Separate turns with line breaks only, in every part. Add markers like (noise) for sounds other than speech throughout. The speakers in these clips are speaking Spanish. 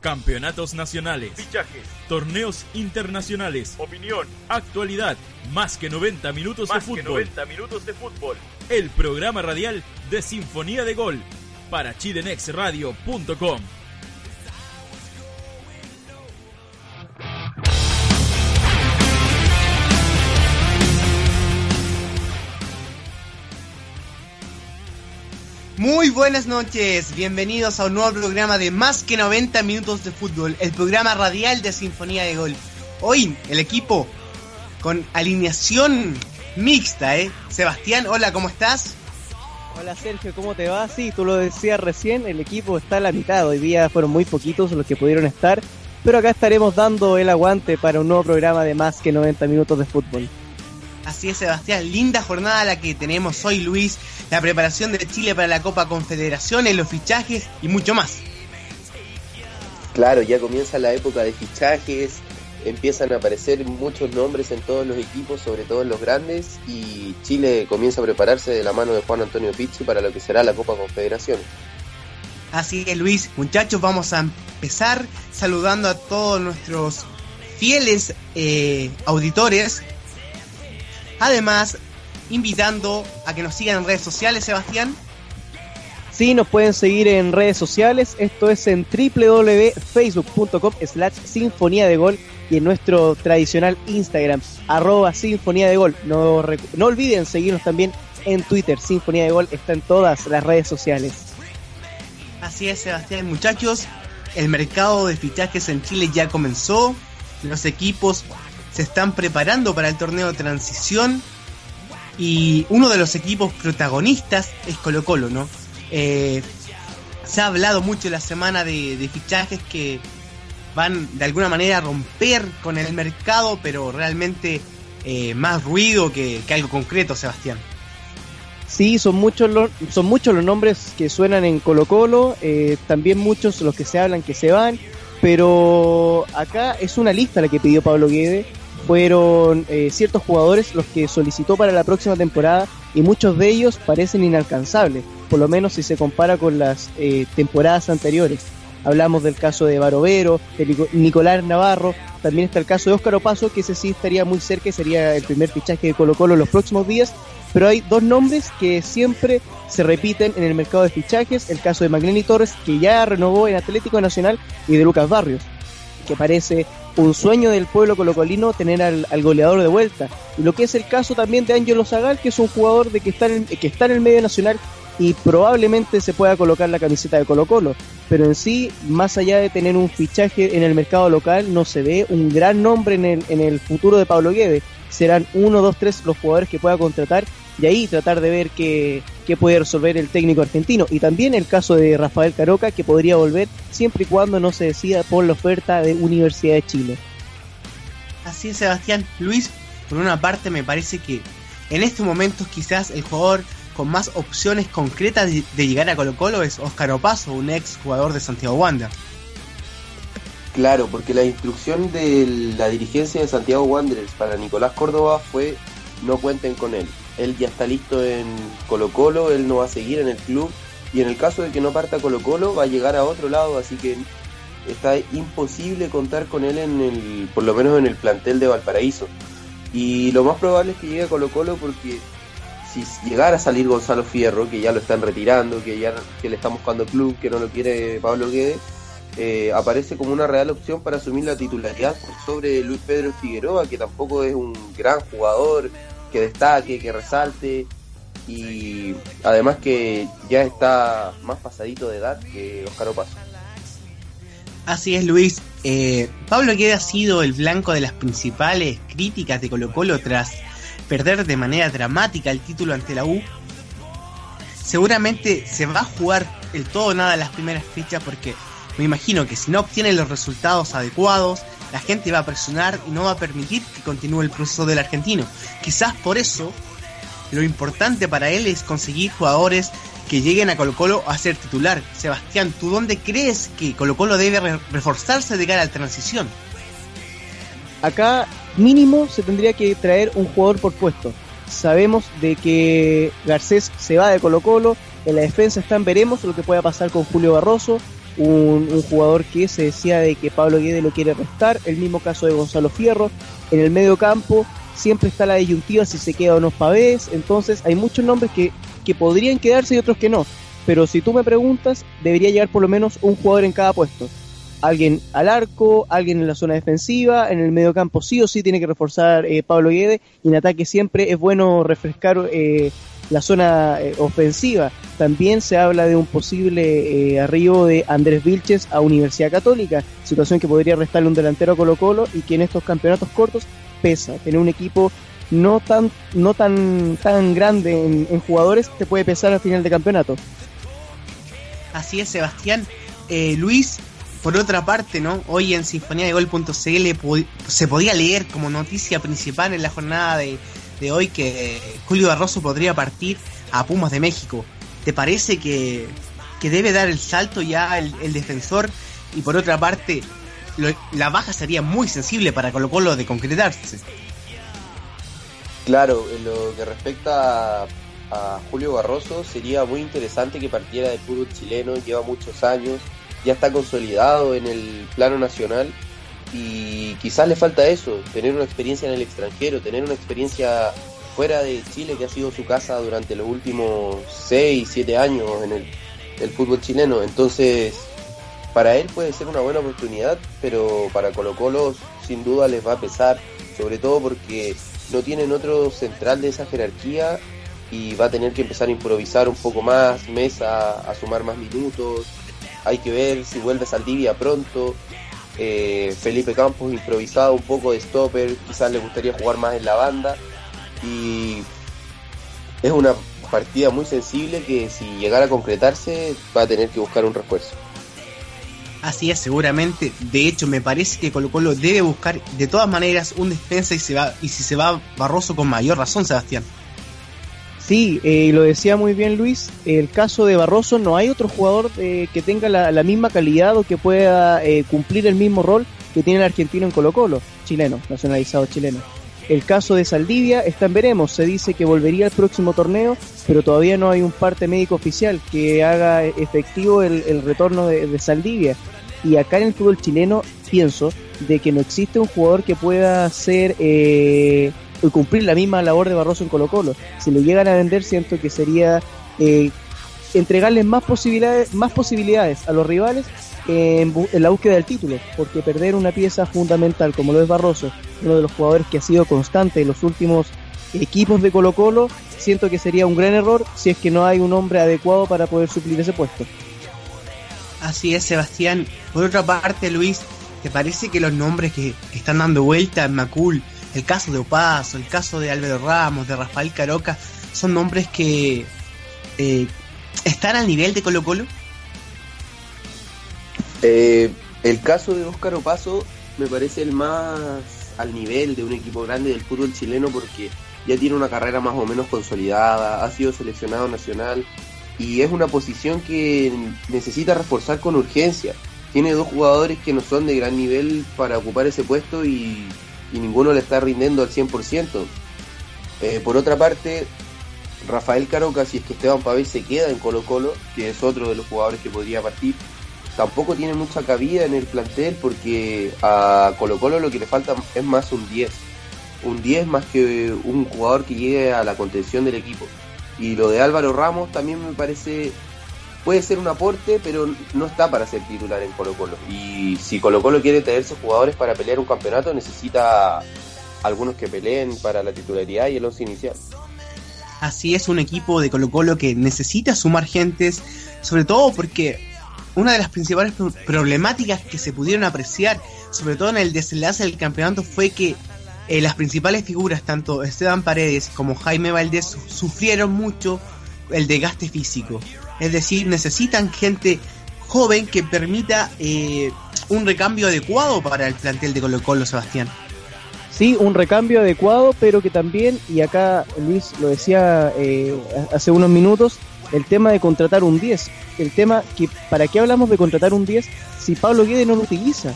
Campeonatos nacionales,
fichajes,
torneos internacionales,
opinión,
actualidad, más que 90 minutos
más
de
que
fútbol.
90 minutos de fútbol.
El programa radial de Sinfonía de Gol para chilenexradio.com.
Muy buenas noches, bienvenidos a un nuevo programa de Más que 90 Minutos de Fútbol, el programa radial de Sinfonía de Gol. Hoy el equipo con alineación mixta, ¿eh? Sebastián, hola, ¿cómo estás?
Hola Sergio, ¿cómo te va? Sí, tú lo decías recién, el equipo está a la mitad, hoy día fueron muy poquitos los que pudieron estar, pero acá estaremos dando el aguante para un nuevo programa de Más que 90 Minutos de Fútbol.
Así es, Sebastián, linda jornada la que tenemos hoy, Luis, la preparación de Chile para la Copa Confederaciones, los fichajes y mucho más.
Claro, ya comienza la época de fichajes, empiezan a aparecer muchos nombres en todos los equipos, sobre todo en los grandes, y Chile comienza a prepararse de la mano de Juan Antonio Pizzi para lo que será la Copa Confederaciones.
Así es, Luis, muchachos, vamos a empezar saludando a todos nuestros fieles eh, auditores. Además, invitando a que nos sigan en redes sociales, Sebastián.
Sí, nos pueden seguir en redes sociales, esto es en www.facebook.com slash sinfonía de gol y en nuestro tradicional Instagram, arroba sinfonía de gol. No, no olviden seguirnos también en Twitter, Sinfonía de Gol está en todas las redes sociales.
Así es, Sebastián, muchachos, el mercado de fichajes en Chile ya comenzó, los equipos se están preparando para el torneo de transición y uno de los equipos protagonistas es Colo Colo, ¿no? Eh, se ha hablado mucho la semana de, fichajes que van de alguna manera a romper con el mercado, pero realmente eh, más ruido que, que, algo concreto, Sebastián.
Sí, son muchos los, son muchos los nombres que suenan en Colo Colo, eh, también muchos los que se hablan que se van, pero acá es una lista la que pidió Pablo Guede fueron eh, ciertos jugadores los que solicitó para la próxima temporada y muchos de ellos parecen inalcanzables, por lo menos si se compara con las eh, temporadas anteriores. Hablamos del caso de Barovero, de Nicolás Navarro, también está el caso de Óscar Opaso, que ese sí estaría muy cerca y sería el primer fichaje de Colo Colo en los próximos días, pero hay dos nombres que siempre se repiten en el mercado de fichajes, el caso de Magneni Torres, que ya renovó en Atlético Nacional, y de Lucas Barrios, que parece un sueño del pueblo colocolino tener al, al, goleador de vuelta. Lo que es el caso también de Ángelo Zagal, que es un jugador de que está, en, que está en el medio nacional y probablemente se pueda colocar la camiseta de Colo Colo. Pero en sí, más allá de tener un fichaje en el mercado local, no se ve un gran nombre en el, en el futuro de Pablo Guede. Serán uno, dos, tres los jugadores que pueda contratar y ahí tratar de ver qué, qué puede resolver el técnico argentino. Y también el caso de Rafael Caroca, que podría volver siempre y cuando no se decida por la oferta de Universidad de Chile.
Así es, Sebastián. Luis, por una parte me parece que en estos momentos quizás el jugador con más opciones concretas de, de llegar a Colo Colo es Óscar Opaso, un ex jugador de Santiago Wander.
Claro, porque la instrucción de la dirigencia de Santiago Wanderers para Nicolás Córdoba fue no cuenten con él. Él ya está listo en Colo Colo, él no va a seguir en el club y en el caso de que no parta Colo Colo va a llegar a otro lado, así que está imposible contar con él en el, por lo menos en el plantel de Valparaíso. Y lo más probable es que llegue a Colo Colo porque si llegara a salir Gonzalo Fierro, que ya lo están retirando, que ya que le están buscando club, que no lo quiere Pablo Guedes, eh, aparece como una real opción para asumir la titularidad sobre Luis Pedro Figueroa, que tampoco es un gran jugador, que destaque, que resalte y además que ya está más pasadito de edad que Oscar Opaso.
Así es, Luis. Eh, Pablo Guede ha sido el blanco de las principales críticas de Colo Colo tras perder de manera dramática el título ante la U. Seguramente se va a jugar el todo o nada las primeras fechas porque me imagino que si no obtiene los resultados adecuados, la gente va a presionar y no va a permitir que continúe el proceso del argentino. Quizás por eso lo importante para él es conseguir jugadores que lleguen a Colo Colo a ser titular. Sebastián, ¿tú dónde crees que Colo Colo debe re reforzarse de cara a la transición?
Acá mínimo se tendría que traer un jugador por puesto. Sabemos de que Garcés se va de Colo Colo, en la defensa están veremos lo que pueda pasar con Julio Barroso, un, jugador que se decía de que Pablo Guede lo quiere restar, el mismo caso de Gonzalo Fierro, en el medio campo siempre está la disyuntiva si se queda o no Pavés, entonces hay muchos nombres que, que podrían quedarse y otros que no, pero si tú me preguntas, debería llegar por lo menos un jugador en cada puesto. Alguien al arco, alguien en la zona defensiva, en el medio campo sí o sí tiene que reforzar eh, Pablo Guede. Y en ataque siempre es bueno refrescar eh, la zona eh, ofensiva. También se habla de un posible eh, arribo de Andrés Vilches a Universidad Católica, situación que podría restarle un delantero a Colo Colo y que en estos campeonatos cortos pesa. Tener un equipo no tan, no tan, tan grande en, jugadores te puede pesar al final de campeonato.
Así es, Sebastián. Eh, Luis, por otra parte, ¿no? Hoy en sinfonía de gol.cl se podía leer como noticia principal en la jornada de, de hoy que Julio Barroso podría partir a Pumas de México. ¿Te parece que, que debe dar el salto ya el, defensor? Y por otra parte, la baja sería muy sensible para Colo Colo de concretarse.
Claro, en lo que respecta a, a, Julio Barroso, sería muy interesante que partiera del fútbol chileno, lleva muchos años, ya está consolidado en el plano nacional y quizás le falta eso, tener una experiencia en el extranjero, tener una experiencia fuera de Chile que ha sido su casa durante los últimos 6, 7 años en el, fútbol chileno. Entonces, para él puede ser una buena oportunidad, pero para Colo Colo sin duda les va a pesar, sobre todo porque no tienen otro central de esa jerarquía y va a tener que empezar a improvisar un poco más, Mesa a sumar más minutos, hay que ver si vuelve Saldivia pronto, eh, Felipe Campos improvisado un poco de stopper, quizás le gustaría jugar más en la banda y es una partida muy sensible que si llegara a concretarse va a tener que buscar un refuerzo.
Así es, seguramente. De hecho, me parece que Colo Colo debe buscar de todas maneras un defensa y se va y si se va Barroso con mayor razón, Sebastián.
Sí, eh, lo decía muy bien Luis, el caso de Barroso no hay otro jugador eh, que tenga la, misma calidad o que pueda eh, cumplir el mismo rol que tiene el argentino en Colo Colo, chileno, nacionalizado chileno. El caso de Saldivia está en veremos, se dice que volvería al próximo torneo, pero todavía no hay un parte médico oficial que haga efectivo el, el retorno de, de, Saldivia. Y acá en el fútbol chileno pienso de que no existe un jugador que pueda ser eh, cumplir la misma labor de Barroso en Colo Colo. Si lo llegan a vender siento que sería eh, entregarles más posibilidades, más posibilidades a los rivales en, en, la búsqueda del título, porque perder una pieza fundamental como lo es Barroso, uno de los jugadores que ha sido constante en los últimos equipos de Colo Colo, siento que sería un gran error si es que no hay un hombre adecuado para poder suplir ese puesto.
Así es, Sebastián. Por otra parte, Luis, ¿te parece que los nombres que, que están dando vuelta en Macul, el caso de Opaso, el caso de Álvaro Ramos, de Rafael Caroca, son nombres que eh, están al nivel de Colo Colo?
Eh, el caso de Óscar Opaso me parece el más al nivel de un equipo grande del fútbol chileno porque ya tiene una carrera más o menos consolidada, ha sido seleccionado nacional y es una posición que necesita reforzar con urgencia. Tiene dos jugadores que no son de gran nivel para ocupar ese puesto y, y ninguno le está rindiendo al 100%. Eh, por otra parte, Rafael Caroca, si es que Esteban Pavés se queda en Colo Colo, que es otro de los jugadores que podría partir, tampoco tiene mucha cabida en el plantel porque a Colo Colo lo que le falta es más un 10. Un 10 más que un jugador que llegue a la contención del equipo. Y lo de Álvaro Ramos también me parece puede ser un aporte, pero no está para ser titular en Colo Colo. Y si Colo Colo quiere tener sus jugadores para pelear un campeonato, necesita algunos que peleen para la titularidad y el once inicial.
Así es un equipo de Colo Colo que necesita sumar gentes, sobre todo porque una de las principales problemáticas que se pudieron apreciar, sobre todo en el desenlace del campeonato, fue que eh, las principales figuras, tanto Esteban Paredes como Jaime Valdés, sufrieron mucho el desgaste físico. Es decir, necesitan gente joven que permita eh, un recambio adecuado para el plantel de Colo Colo, Sebastián.
Sí, un recambio adecuado, pero que también, y acá Luis lo decía eh, hace unos minutos, el tema de contratar un 10. El tema que, ¿para qué hablamos de contratar un 10 si Pablo Guede no lo utiliza?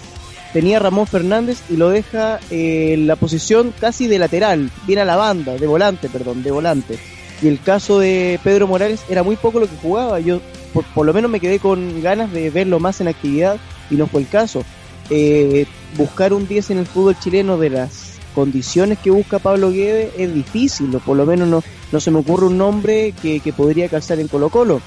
Tenía Ramón Fernández y lo deja eh, en la posición casi de lateral, bien a la banda, de volante, perdón, de volante. Y el caso de Pedro Morales era muy poco lo que jugaba. Yo por, lo menos me quedé con ganas de verlo más en actividad y no fue el caso. Eh, buscar un 10 en el fútbol chileno de las condiciones que busca Pablo Guede es difícil, o por lo menos no, no se me ocurre un nombre que, que podría calzar en Colo Colo.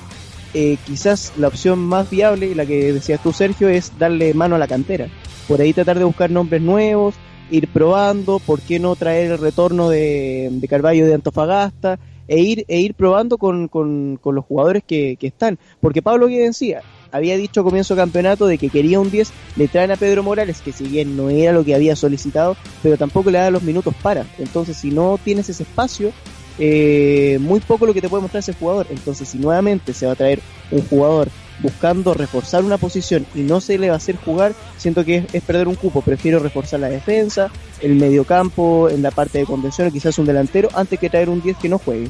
Eh, quizás la opción más viable, la que decías tú Sergio, es darle mano a la cantera. Por ahí tratar de buscar nombres nuevos, ir probando, ¿por qué no traer el retorno de, de Carballo de Antofagasta? E ir, e ir probando con, con, con los jugadores que, que, están. Porque Pablo Guede decía, había dicho a comienzo campeonato de que quería un 10, le traen a Pedro Morales, que si bien no era lo que había solicitado, pero tampoco le da los minutos para. Entonces, si no tienes ese espacio, eh, muy poco lo que te puede mostrar ese jugador. Entonces, si nuevamente se va a traer un jugador buscando reforzar una posición y no se le va a hacer jugar, siento que es, perder un cupo. Prefiero reforzar la defensa, el mediocampo, en la parte de contención, quizás un delantero, antes que traer un 10 que no juegue.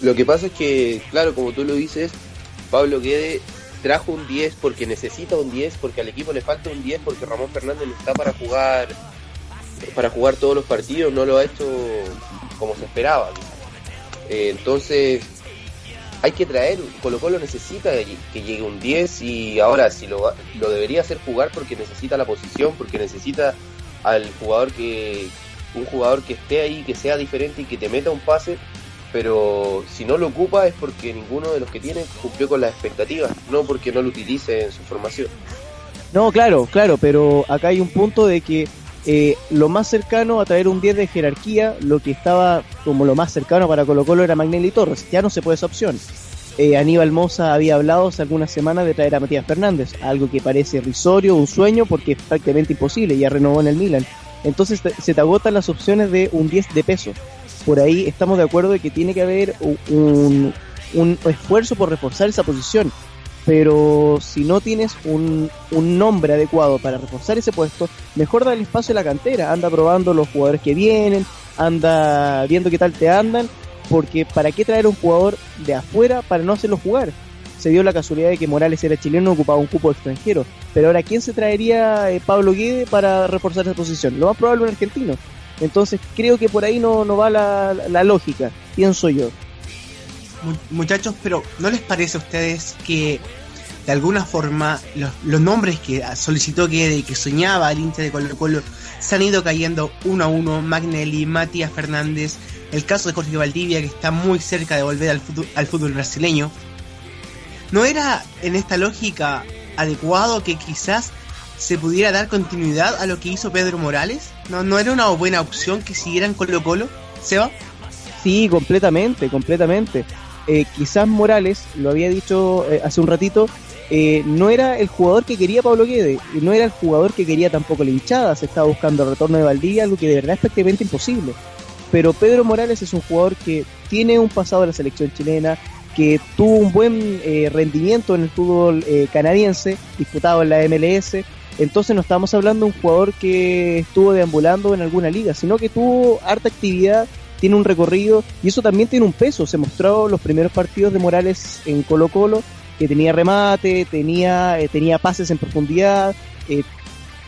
Lo que pasa es que, claro, como tú lo dices, Pablo Guede trajo un 10 porque necesita un 10, porque al equipo le falta un 10, porque Ramón Fernández no está para jugar para jugar todos los partidos, no lo ha hecho como se esperaba. Eh, entonces, hay que traer, Colo Colo necesita que llegue un 10 y ahora si lo, lo debería hacer jugar porque necesita la posición, porque necesita al jugador que un jugador que esté ahí, que sea diferente y que te meta un pase, pero si no lo ocupa es porque ninguno de los que tiene cumplió con las expectativas, no porque no lo utilice en su formación.
No, claro, claro, pero acá hay un punto de que eh, lo más cercano a traer un 10 de jerarquía, lo que estaba como lo más cercano para Colo Colo era Magnelli Torres, ya no se puede esa opción. Eh, Aníbal Moza había hablado hace algunas semanas de traer a Matías Fernández, algo que parece risorio, un sueño, porque es prácticamente imposible, ya renovó en el Milan. Entonces se te agotan las opciones de un 10 de peso. Por ahí estamos de acuerdo de que tiene que haber un, un esfuerzo por reforzar esa posición pero si no tienes un, un, nombre adecuado para reforzar ese puesto, mejor da el espacio a la cantera, anda probando los jugadores que vienen, anda viendo qué tal te andan, porque ¿para qué traer un jugador de afuera para no hacerlo jugar? Se dio la casualidad de que Morales era chileno y ocupaba un cupo extranjero, pero ahora ¿quién se traería eh, Pablo Guede para reforzar esa posición? Lo más probable un argentino. Entonces creo que por ahí no, no va la, la lógica, pienso yo
muchachos, pero ¿no les parece a ustedes que de alguna forma los, nombres que solicitó que, que soñaba el Inter de Colo Colo se han ido cayendo uno a uno? Magnelli, Matías Fernández, el caso de Jorge Valdivia que está muy cerca de volver al fútbol, al fútbol brasileño. ¿No era en esta lógica adecuado que quizás se pudiera dar continuidad a lo que hizo Pedro Morales? ¿No, no era una buena opción que siguieran Colo Colo? ¿Seba?
Sí, completamente, completamente. Eh, quizás Morales, lo había dicho eh, hace un ratito, eh, no era el jugador que quería Pablo Guede, no era el jugador que quería tampoco la hinchada, se estaba buscando el retorno de Valdivia, algo que de verdad es prácticamente imposible. Pero Pedro Morales es un jugador que tiene un pasado de la selección chilena, que tuvo un buen rendimiento en el fútbol canadiense, disputado en la MLS, entonces no estamos hablando de un jugador que estuvo deambulando en alguna liga, sino que tuvo harta actividad tiene un recorrido y eso también tiene un peso. Se mostró los primeros partidos de Morales en Colo Colo, que tenía remate, tenía, eh, tenía pases en profundidad, eh,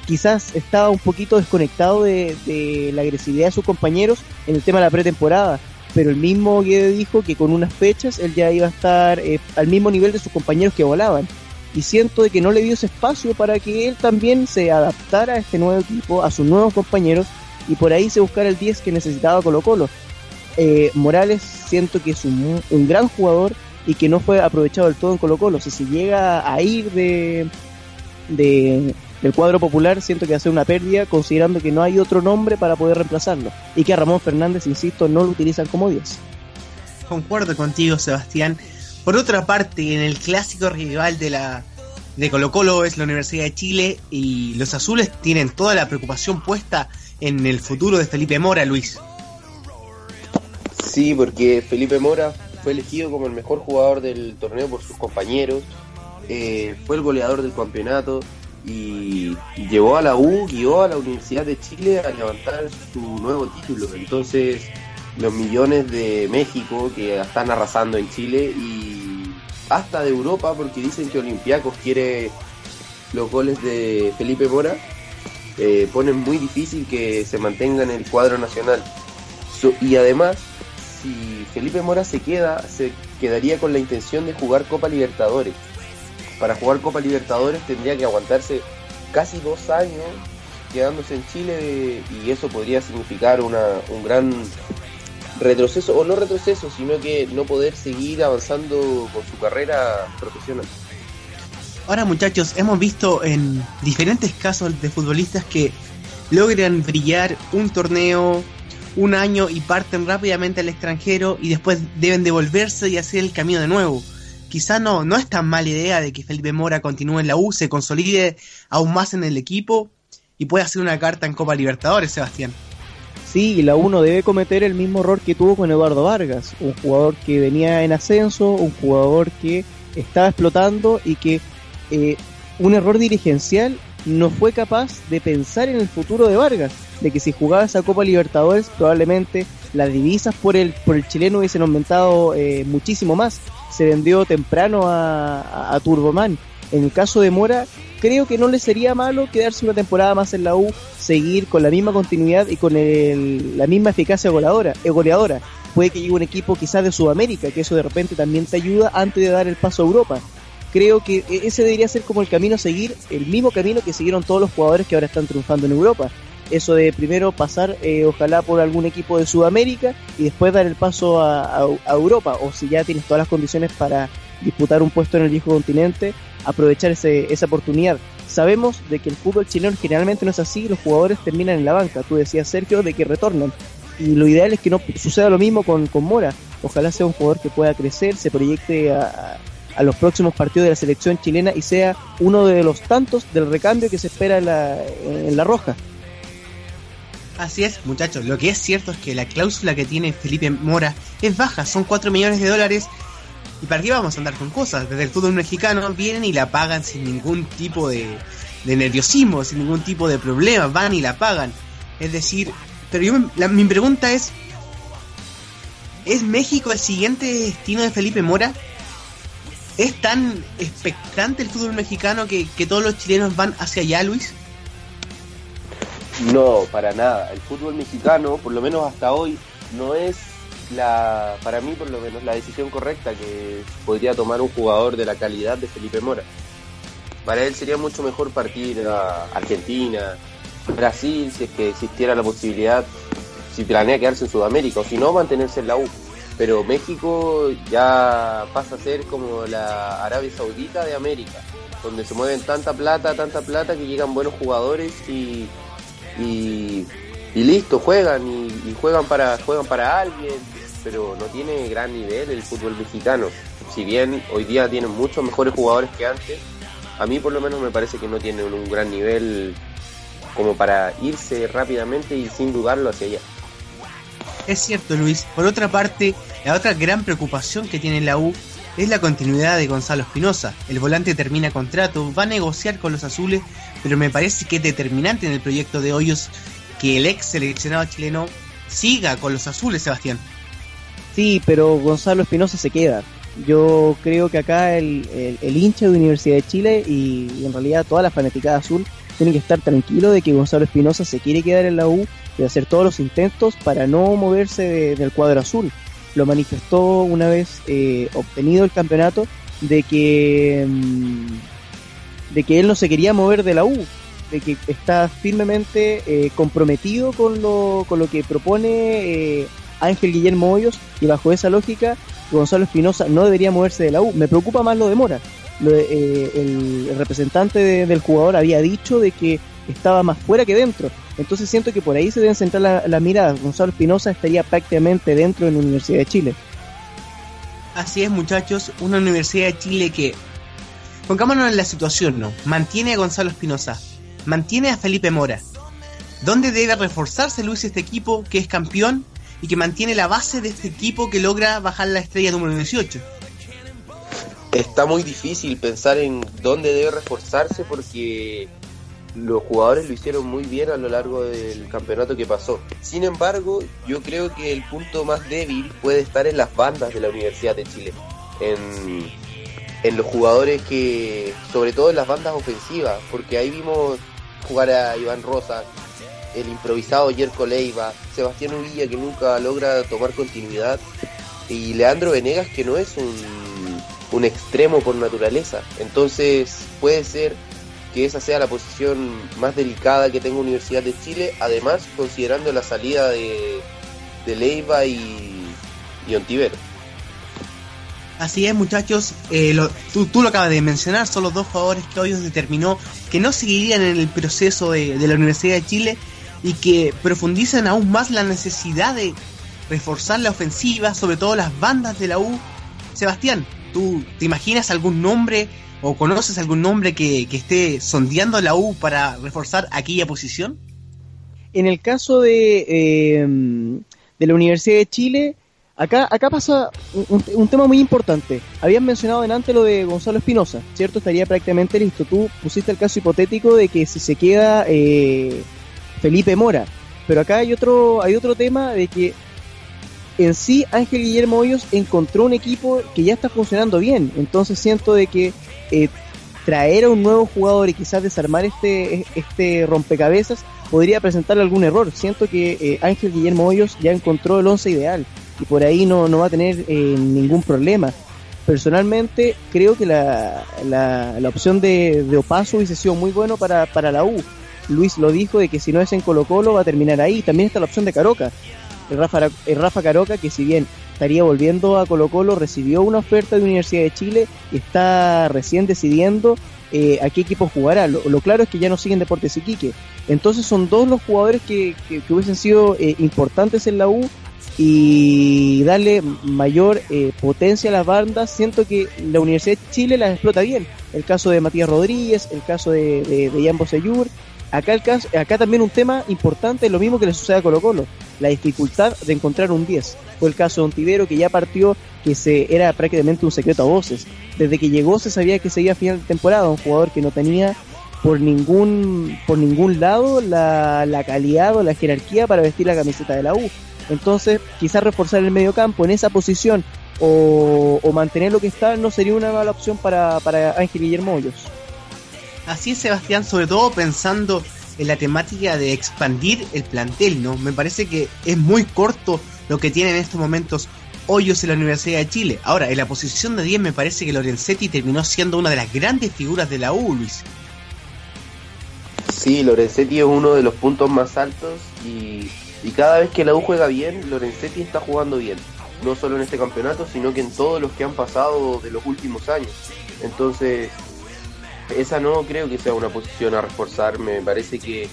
quizás estaba un poquito desconectado de, la agresividad de sus compañeros en el tema de la pretemporada, pero el mismo Guede dijo que con unas fechas él ya iba a estar eh, al mismo nivel de sus compañeros que volaban. Y siento de que no le dio ese espacio para que él también se adaptara a este nuevo equipo, a sus nuevos compañeros, y por ahí se buscara el 10 que necesitaba Colo Colo. Eh, Morales siento que es un, gran jugador y que no fue aprovechado del todo en Colo Colo. Si se llega a ir de, de, del cuadro popular, siento que va a ser una pérdida considerando que no hay otro nombre para poder reemplazarlo y que a Ramón Fernández, insisto, no lo utilizan como 10.
Concuerdo contigo, Sebastián. Por otra parte, en el clásico rival de la de Colo Colo es la Universidad de Chile y los azules tienen toda la preocupación puesta en el futuro de Felipe Mora, Luis.
Sí, porque Felipe Mora fue elegido como el mejor jugador del torneo por sus compañeros, eh, fue el goleador del campeonato y llevó a la U, guió a la Universidad de Chile a levantar su nuevo título. Entonces, los millones de México que están arrasando en Chile y hasta de Europa, porque dicen que Olympiacos quiere los goles de Felipe Mora, eh, ponen muy difícil que se mantenga en el cuadro nacional. y además, si Felipe Mora se queda, se quedaría con la intención de jugar Copa Libertadores. Para jugar Copa Libertadores tendría que aguantarse casi dos años quedándose en Chile y eso podría significar una, un gran retroceso, o no retroceso, sino que no poder seguir avanzando con su carrera profesional.
Ahora muchachos, hemos visto en diferentes casos de futbolistas que logran brillar un torneo, un año y parten rápidamente al extranjero y después deben devolverse y hacer el camino de nuevo. Quizá no, no es tan mala idea de que Felipe Mora continúe en la U, se consolide aún más en el equipo y pueda hacer una carta en Copa Libertadores, Sebastián.
Sí, la U no debe cometer el mismo error que tuvo con Eduardo Vargas, un jugador que venía en ascenso, un jugador que estaba explotando y que eh, un error dirigencial no fue capaz de pensar en el futuro de Vargas, de que si jugaba esa Copa Libertadores probablemente las divisas por el, por el chileno hubiesen aumentado eh, muchísimo más. Se vendió temprano a, a, Turboman. En el caso de Mora, creo que no le sería malo quedarse una temporada más en la U, seguir con la misma continuidad y con el, la misma eficacia goleadora, eh, goleadora. Puede que llegue un equipo quizás de Sudamérica, que eso de repente también te ayuda antes de dar el paso a Europa creo que e-, ese debería ser como el camino a seguir, el mismo camino que siguieron todos los jugadores que ahora están triunfando en Europa. Eso de primero pasar, eh, ojalá, por algún equipo de Sudamérica y después dar el paso a, Europa. O si ya tienes todas las condiciones para disputar un puesto en el viejo continente, aprovechar ese, esa oportunidad. Sabemos de que el fútbol chileno generalmente no es así, los jugadores terminan en la banca. Tú decías, Sergio, de que retornan. Y lo ideal es que no suceda lo mismo con, con Mora. Ojalá sea un jugador que pueda crecer, se proyecte a, a los próximos partidos de la selección chilena y sea uno de los tantos del recambio que se espera en la, en la roja.
Así es, muchachos. Lo que es cierto es que la cláusula que tiene Felipe Mora es baja, son 4 millones de dólares. ¿Y para qué vamos a andar con cosas? Desde el fútbol mexicano vienen y la pagan sin ningún tipo de, nerviosismo, sin ningún tipo de problema, van y la pagan. Es decir, pero yo mi pregunta es, ¿es México el siguiente destino de Felipe Mora? ¿Es tan expectante el fútbol mexicano que, todos los chilenos van hacia allá, Luis?
No, para nada. El fútbol mexicano, por lo menos hasta hoy, no es la, para mí por lo menos, la decisión correcta que podría tomar un jugador de la calidad de Felipe Mora. Para él sería mucho mejor partir a Argentina, Brasil, si es que existiera la posibilidad, si planea quedarse en Sudamérica, o si no, mantenerse en la U pero México ya pasa a ser como la Arabia Saudita de América, donde se mueven tanta plata, tanta plata que llegan buenos jugadores y, y, listo, juegan y, juegan para juegan para alguien, pero no tiene gran nivel el fútbol mexicano. Si bien hoy día tienen muchos mejores jugadores que antes, a mí por lo menos me parece que no tienen un gran nivel como para irse rápidamente y sin dudarlo hacia allá.
Es cierto, Luis. Por otra parte, la otra gran preocupación que tiene la U es la continuidad de Gonzalo Espinosa. El volante termina contrato, va a negociar con los azules, pero me parece que es determinante en el proyecto de Hoyos que el ex seleccionado chileno siga con los azules, Sebastián.
Sí, pero Gonzalo Espinosa se queda. Yo creo que acá el, hincha de Universidad de Chile y, en realidad toda la fanaticada azul tiene que estar tranquilo de que Gonzalo Espinosa se quiere quedar en la U de hacer todos los intentos para no moverse del cuadro azul. Lo manifestó una vez eh, obtenido el campeonato de que, mm, de que él no se quería mover de la U, de que está firmemente eh, comprometido con lo, con lo que propone eh, Ángel Guillermo Hoyos y bajo esa lógica Gonzalo Espinosa no debería moverse de la U. Me preocupa más lo de Mora. el, representante del jugador había dicho de que estaba más fuera que dentro. Entonces siento que por ahí se deben centrar la, la mirada. Gonzalo Espinosa estaría prácticamente dentro de la Universidad de Chile.
Así es, muchachos, una Universidad de Chile que, pongámonos en la situación, ¿no? Mantiene a Gonzalo Espinosa, mantiene a Felipe Mora. ¿Dónde debe reforzarse Luis este equipo que es campeón y que mantiene la base de este equipo que logra bajar la estrella número 18?
Está muy difícil pensar en dónde debe reforzarse porque los jugadores lo hicieron muy bien a lo largo del campeonato que pasó. Sin embargo, yo creo que el punto más débil puede estar en las bandas de la Universidad de Chile. En, en los jugadores que, sobre todo en las bandas ofensivas, porque ahí vimos jugar a Iván Rosa, el improvisado Yerko Leiva, Sebastián Uvilla que nunca logra tomar continuidad y Leandro Venegas que no es un, un extremo por naturaleza. Entonces puede ser que esa sea la posición más delicada que tenga Universidad de Chile, además considerando la salida de, de Leiva y, y Ontivero.
Así es, muchachos. Eh, lo, tú, tú, lo acabas de mencionar, son los dos jugadores que Hoyos determinó que no seguirían en el proceso de, de, la Universidad de Chile y que profundizan aún más la necesidad de reforzar la ofensiva, sobre todo las bandas de la U. Sebastián, ¿tú te imaginas algún nombre o conoces algún nombre que, que esté sondeando la U para reforzar aquella posición?
En el caso de, eh, de la Universidad de Chile, Acá, acá pasa un, tema muy importante. Habían mencionado delante lo de Gonzalo Espinosa, ¿cierto? Estaría prácticamente listo. Tú pusiste el caso hipotético de que si se queda eh, Felipe Mora. Pero acá hay otro, hay otro tema de que en sí Ángel Guillermo Hoyos encontró un equipo que ya está funcionando bien. Entonces siento de que eh, traer a un nuevo jugador y quizás desarmar este, este rompecabezas podría presentarle algún error. Siento que eh, Ángel Guillermo Hoyos ya encontró el once ideal y por ahí no, no va a tener eh, ningún problema. Personalmente creo que la, la, la opción de, de, Opaso hubiese sido muy bueno para, para la U. Luis lo dijo de que si no es en Colo Colo va a terminar ahí. También está la opción de Caroca. Rafa, Caroca que si bien estaría volviendo a Colo Colo recibió una oferta de Universidad de Chile y está recién decidiendo eh, a qué equipo jugará. Lo, claro es que ya no siguen Deportes Iquique. Entonces son dos los jugadores que, que, hubiesen sido eh, importantes en la U y darle mayor eh, potencia a las bandas, siento que la Universidad de Chile las explota bien. El caso de Matías Rodríguez, el caso de, de, de. Acá, acá también un tema importante, lo mismo que le sucede a Colo Colo, la dificultad de encontrar un 10. Fue el caso de Ontivero que ya partió, que se era prácticamente un secreto a voces. Desde que llegó se sabía que seguía a final de temporada, un jugador que no tenía por ningún, por ningún lado la, la calidad o la jerarquía para vestir la camiseta de la U. Entonces, quizás reforzar el medio campo en esa posición o, o, mantener lo que está no sería una mala opción para, para Ángel Guillermo Hoyos.
Así es, Sebastián, sobre todo pensando en la temática de expandir el plantel, ¿no? Me parece que es muy corto lo que tiene en estos momentos Hoyos en la Universidad de Chile. Ahora, en la posición de 10 me parece que Lorenzetti terminó siendo una de las grandes figuras de la U, Luis.
Sí, Lorenzetti es uno de los puntos más altos y cada vez que la U juega bien, Lorenzetti está jugando bien. No solo en este campeonato, sino que en todos los que han pasado de los últimos años. Entonces, esa no creo que sea una posición a reforzar. Me parece que,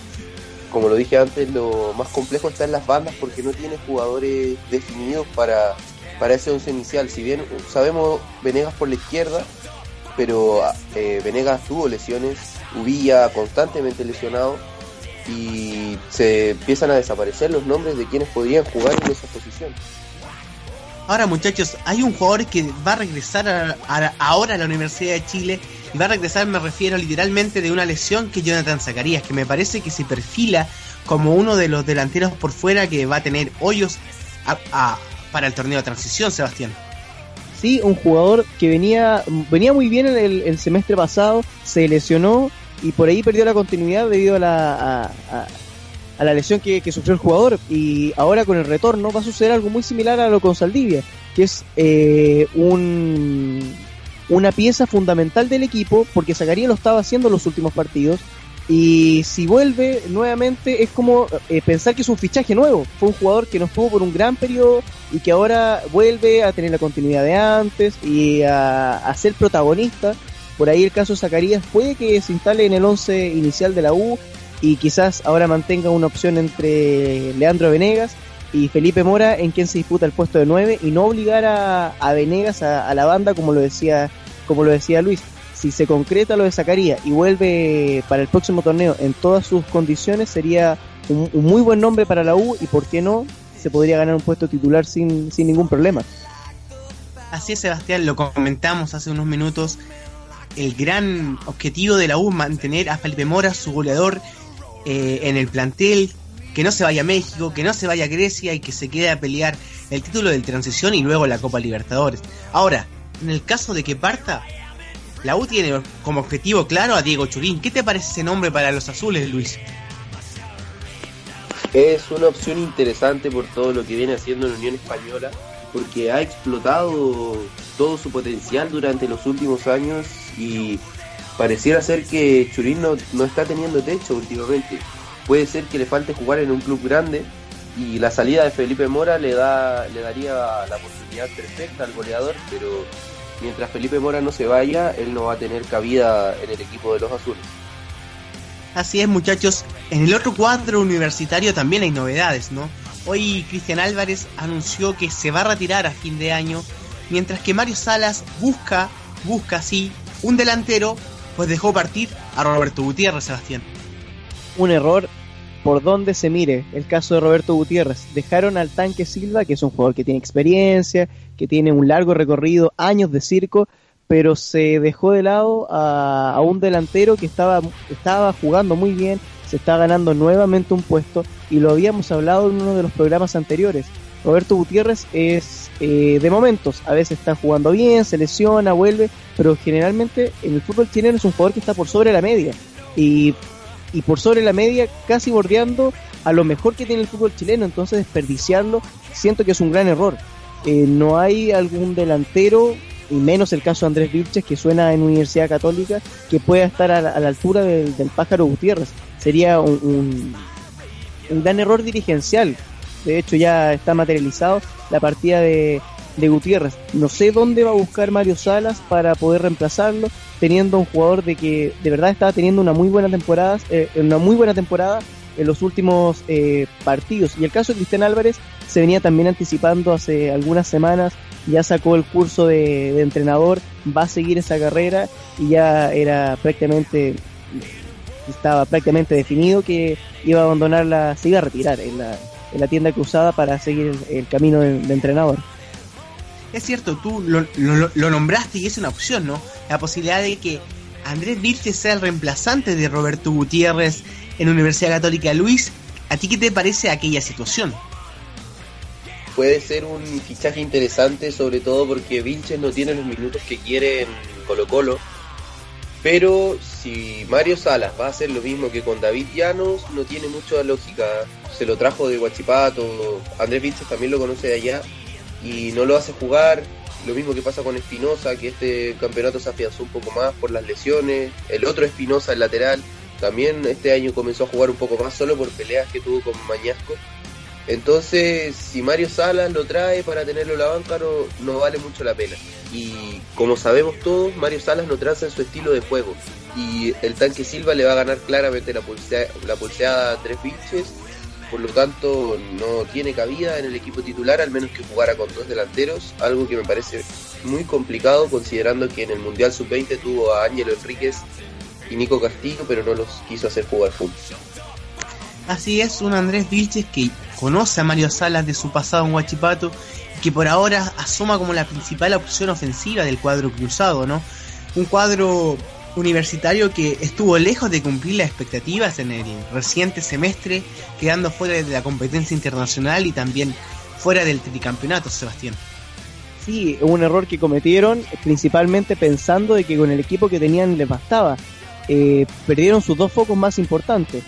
como lo dije antes, lo más complejo está en las bandas porque no tiene jugadores definidos para, para ese once inicial. Si bien sabemos Venegas por la izquierda, pero eh, Venegas tuvo lesiones, Ubilla constantemente lesionado y se empiezan a desaparecer los nombres de quienes podrían jugar en esa posición.
Ahora muchachos, hay un jugador que va a regresar ahora a la Universidad de Chile va a regresar, me refiero literalmente de una lesión que Jonathan Zacarías, que me parece que se perfila como uno de los delanteros por fuera que va a tener hoyos para el torneo de transición, Sebastián.
Sí, un jugador que venía, venía muy bien el, el semestre pasado, se lesionó y por ahí perdió la continuidad debido a la, a, la lesión que, que, sufrió el jugador y ahora con el retorno va a suceder algo muy similar a lo con Saldivia, que es eh, un, una pieza fundamental del equipo porque Zacarías lo estaba haciendo en los últimos partidos y si vuelve nuevamente es como eh, pensar que es un fichaje nuevo, fue un jugador que no estuvo por un gran periodo y que ahora vuelve a tener la continuidad de antes y a, a ser protagonista. Por ahí el caso Zacarías puede que se instale en el 11 inicial de la U y quizás ahora mantenga una opción entre Leandro Venegas y Felipe Mora en quien se disputa el puesto de 9 y no obligar a, a Venegas a, la banda como lo decía como lo decía Luis. Si se concreta lo de Zacarías y vuelve para el próximo torneo en todas sus condiciones sería un, un muy buen nombre para la U y por qué no se podría ganar un puesto titular sin, sin ningún problema.
Así es Sebastián, lo comentamos hace unos minutos el gran objetivo de la U mantener a Felipe Mora, su goleador, eh, en el plantel, que no se vaya a México, que no se vaya a Grecia y que se quede a pelear el título de transición y luego la Copa Libertadores. Ahora, en el caso de que parta, la U tiene como objetivo claro a Diego Churín. ¿Qué te parece ese nombre para los azules, Luis?
Es una opción interesante por todo lo que viene haciendo en Unión Española porque ha explotado todo su potencial durante los últimos años y pareciera ser que Churín no, no está teniendo techo últimamente. Puede ser que le falte jugar en un club grande y la salida de Felipe Mora le da le daría la oportunidad perfecta al goleador, pero mientras Felipe Mora no se vaya, él no va a tener cabida en el equipo de los azules.
Así es, muchachos. En el otro cuadro universitario también hay novedades, ¿no? Hoy Cristian Álvarez anunció que se va a retirar a fin de año, mientras que Mario Salas busca, busca sí, un delantero, pues dejó partir a Roberto Gutiérrez, Sebastián.
Un error por donde se mire el caso de Roberto Gutiérrez. Dejaron al tanque Silva, que es un jugador que tiene experiencia, que tiene un largo recorrido, años de circo, pero se dejó de lado a, un delantero que estaba, estaba jugando muy bien, se está ganando nuevamente un puesto y lo habíamos hablado en uno de los programas anteriores. Roberto Gutiérrez es eh, de momentos, a veces está jugando bien, se lesiona, vuelve, pero generalmente en el fútbol chileno es un jugador que está por sobre la media y, y por sobre la media casi bordeando a lo mejor que tiene el fútbol chileno, entonces desperdiciarlo siento que es un gran error. Eh, no hay algún delantero y menos el caso de Andrés Vilches, que suena en Universidad Católica, que pueda estar a la, altura del, pájaro Gutiérrez. Sería un, un, gran error dirigencial. De hecho, ya está materializado la partida de, de Gutiérrez. No sé dónde va a buscar Mario Salas para poder reemplazarlo, teniendo un jugador de que de verdad estaba teniendo una muy buena temporada, eh, una muy buena temporada en los últimos eh, partidos. Y el caso de Cristian Álvarez se venía también anticipando hace algunas semanas, ya sacó el curso de, entrenador, va a seguir esa carrera y ya era prácticamente, estaba prácticamente definido que iba a abandonar la, se iba a retirar en la, en la tienda cruzada para seguir el, camino de, entrenador.
Es cierto, tú lo, lo, nombraste y es una opción, ¿no? La posibilidad de que Andrés Virte sea el reemplazante de Roberto Gutiérrez en Universidad Católica. Luis, ¿a ti qué te parece aquella situación?
Puede ser un fichaje interesante, sobre todo porque Vilches no tiene los minutos que quiere en Colo Colo. Pero si Mario Salas va a hacer lo mismo que con David Llanos, no tiene mucha lógica. Se lo trajo de Guachipato, Andrés Vilches también lo conoce de allá y no lo hace jugar. Lo mismo que pasa con Espinosa, que este campeonato se afianzó un poco más por las lesiones. El otro Espinosa, el lateral, también este año comenzó a jugar un poco más solo por peleas que tuvo con Mañasco. Entonces, si Mario Salas lo trae para tenerlo en la banca, no, vale mucho la pena. Y como sabemos todos, Mario Salas no traza en su estilo de juego. Y el tanque Silva le va a ganar claramente la la pulseada a tres pinches. Por lo tanto, no tiene cabida en el equipo titular, al menos que jugara con dos delanteros. Algo que me parece muy complicado, considerando que en el Mundial Sub-20 tuvo a Ángelo Enríquez y Nico Castillo, pero no los quiso hacer jugar juntos.
Así es, un Andrés Vilches que conoce a Mario Salas de su pasado en Huachipato y que por ahora asoma como la principal opción ofensiva del cuadro cruzado, ¿no? Un cuadro universitario que estuvo lejos de cumplir las expectativas en el reciente semestre, quedando fuera de la competencia internacional y también fuera del tricampeonato, Sebastián.
Sí, un error que cometieron principalmente pensando de que con el equipo que tenían les bastaba. Eh, perdieron sus dos focos más importantes.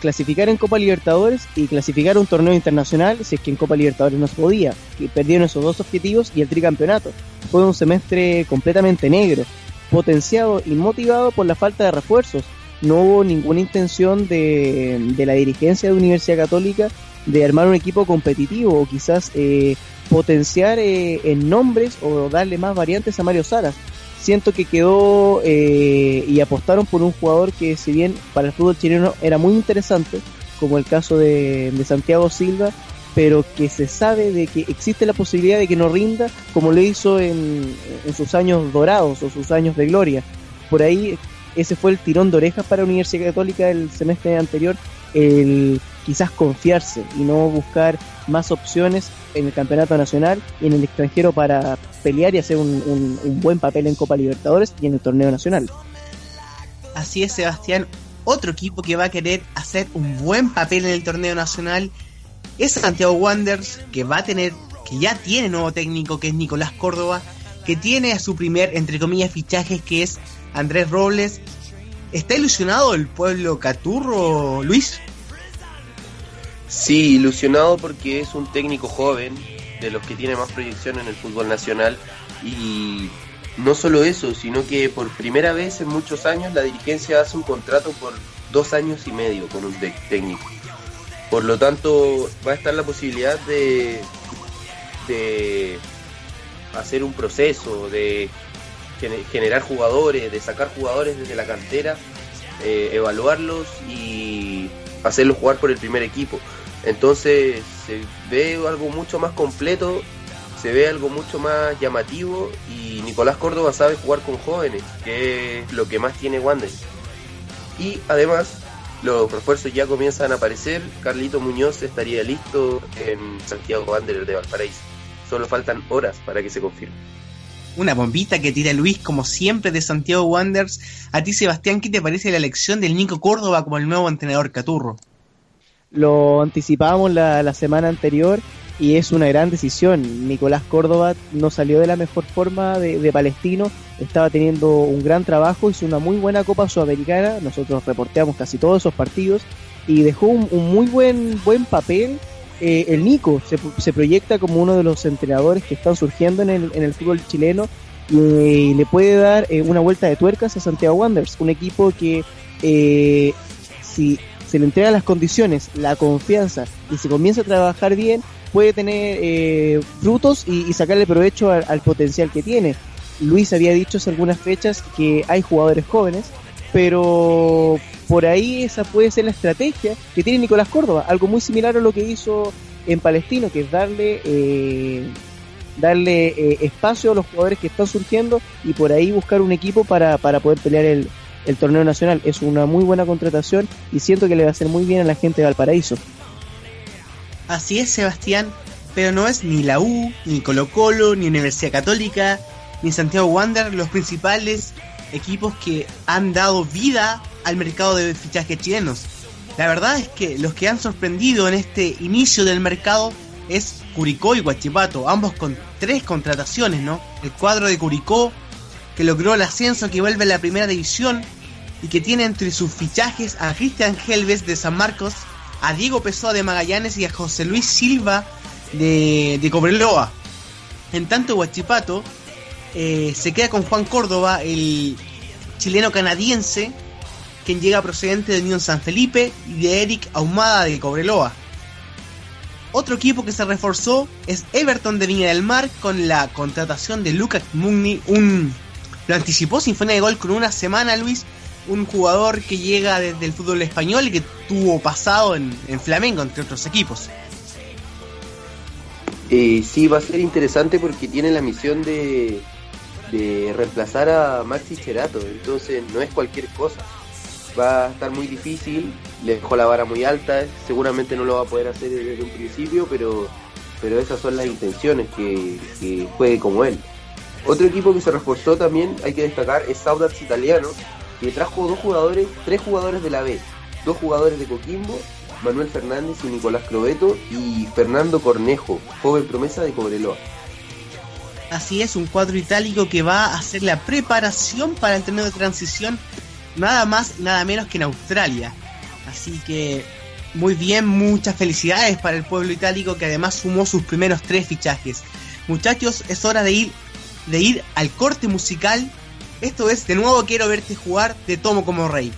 Clasificar en Copa Libertadores y clasificar un torneo internacional si es que en Copa Libertadores no se podía. Que perdieron esos dos objetivos y el tricampeonato. Fue un semestre completamente negro, potenciado y motivado por la falta de refuerzos. No hubo ninguna intención de, de la dirigencia de Universidad Católica de armar un equipo competitivo o quizás eh, potenciar eh, en nombres o darle más variantes a Mario Saras siento que quedó eh, y apostaron por un jugador que si bien para el fútbol chileno era muy interesante, como el caso de, Santiago Silva, pero que se sabe de que existe la posibilidad de que no rinda como lo hizo en, sus años dorados o sus años de gloria. Por ahí ese fue el tirón de orejas para Universidad Católica el semestre anterior, el quizás confiarse y no buscar más opciones en el campeonato nacional y en el extranjero para pelear y hacer un, buen papel en Copa Libertadores y en el torneo nacional.
Así es, Sebastián. Otro equipo que va a querer hacer un buen papel en el torneo nacional es Santiago Wanderers, que va a tener, que ya tiene nuevo técnico, que es Nicolás Córdoba, que tiene a su primer, entre comillas, fichaje, que es Andrés Robles. ¿Está ilusionado el pueblo Caturro, Luis?
Sí, ilusionado porque es un técnico joven de los que tiene más proyección en el fútbol nacional y no solo eso, sino que por primera vez en muchos años la dirigencia hace un contrato por dos años y medio con un técnico. Por lo tanto, va a estar la posibilidad de, de hacer un proceso, de generar jugadores, de sacar jugadores desde la cantera, eh, evaluarlos y hacerlos jugar por el primer equipo. Entonces se ve algo mucho más completo, se ve algo mucho más llamativo y Nicolás Córdoba sabe jugar con jóvenes, que es lo que más tiene Wander. Y además los refuerzos ya comienzan a aparecer, Carlito Muñoz estaría listo en Santiago Wanderer de Valparaíso. Solo faltan horas para que se confirme.
Una bombita que tira Luis, como siempre, de Santiago Wanderers. A ti, Sebastián, ¿qué te parece la elección del Nico Córdoba como el nuevo entrenador Caturro?
Lo anticipábamos la, la semana anterior y es una gran decisión. Nicolás Córdoba no salió de la mejor forma de, Palestino, estaba teniendo un gran trabajo, hizo una muy buena Copa Sudamericana, nosotros reporteamos casi todos esos partidos y dejó un, muy buen, buen papel eh, el Nico se, proyecta como uno de los entrenadores que están surgiendo en el, en el fútbol chileno y, le puede dar eh, una vuelta de tuercas a Santiago Wanderers, un equipo que eh, si se le entregan las condiciones, la confianza y se comienza a trabajar bien, puede tener frutos y, sacarle provecho al, potencial que tiene. Luis había dicho hace algunas fechas que hay jugadores jóvenes, pero por ahí esa puede ser la estrategia que tiene Nicolás Córdoba, algo muy similar a lo que hizo en Palestino, que es darle eh, darle eh, espacio a los jugadores que están surgiendo y por ahí buscar un equipo para, para poder pelear el, el torneo nacional. Es una muy buena contratación y siento que le va a hacer muy bien a la gente de Valparaíso.
Así es, Sebastián, pero no es ni la U, ni Colo Colo, ni Universidad Católica, ni Santiago Wander los principales equipos que han dado vida al mercado de fichajes chilenos. La verdad es que los que han sorprendido en este inicio del mercado es Curicó y Guachipato, ambos con tres contrataciones, ¿no? El cuadro de Curicó, que logró el ascenso que vuelve a la primera división y que tiene entre sus fichajes a Cristian Helves de San Marcos, a Diego Pessoa de Magallanes y a José Luis Silva de, de Cobreloa. En tanto, Guachipato eh, se queda con Juan Córdoba, el chileno canadiense, quien llega procedente de Unión San Felipe y de Eric Ahumada de Cobreloa. Otro equipo que se reforzó es Everton de Viña del Mar con la contratación de Lucas Mugni, un lo anticipó Sinfonía de Gol con una semana Luis, un jugador que llega desde el fútbol español y que tuvo pasado en, Flamengo entre otros equipos.
Eh, sí, va a ser interesante porque tiene la misión de, de reemplazar a Maxi Cherato, entonces no es cualquier cosa. Va a estar muy difícil, le dejó la vara muy alta, seguramente no lo va a poder hacer desde un principio, pero, pero esas son las intenciones, que, que juegue como él. Otro equipo que se reforzó también, hay que destacar, es Audax Italiano, que trajo dos jugadores, tres jugadores de la B, dos jugadores de Coquimbo, Manuel Fernández y Nicolás Crobeto, y Fernando Cornejo, joven promesa de Cobreloa.
Así es, un cuadro itálico que va a hacer la preparación para el torneo de transición nada más nada menos que en Australia. Así que muy bien, muchas felicidades para el pueblo itálico que además sumó sus primeros tres fichajes. Muchachos, es hora de ir, de ir al corte musical. Esto es De nuevo quiero verte jugar de Tomo como Rey.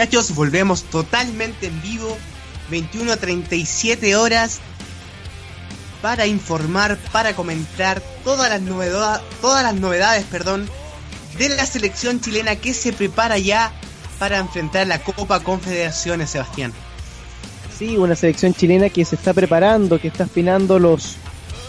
Muchachos, volvemos totalmente en vivo, 21 a 37 horas, para informar, para comentar todas las, novedades, todas las novedades perdón, de la selección chilena que se prepara ya para enfrentar la Copa Confederaciones, Sebastián.
Sí, una selección chilena que se está preparando, que está afinando los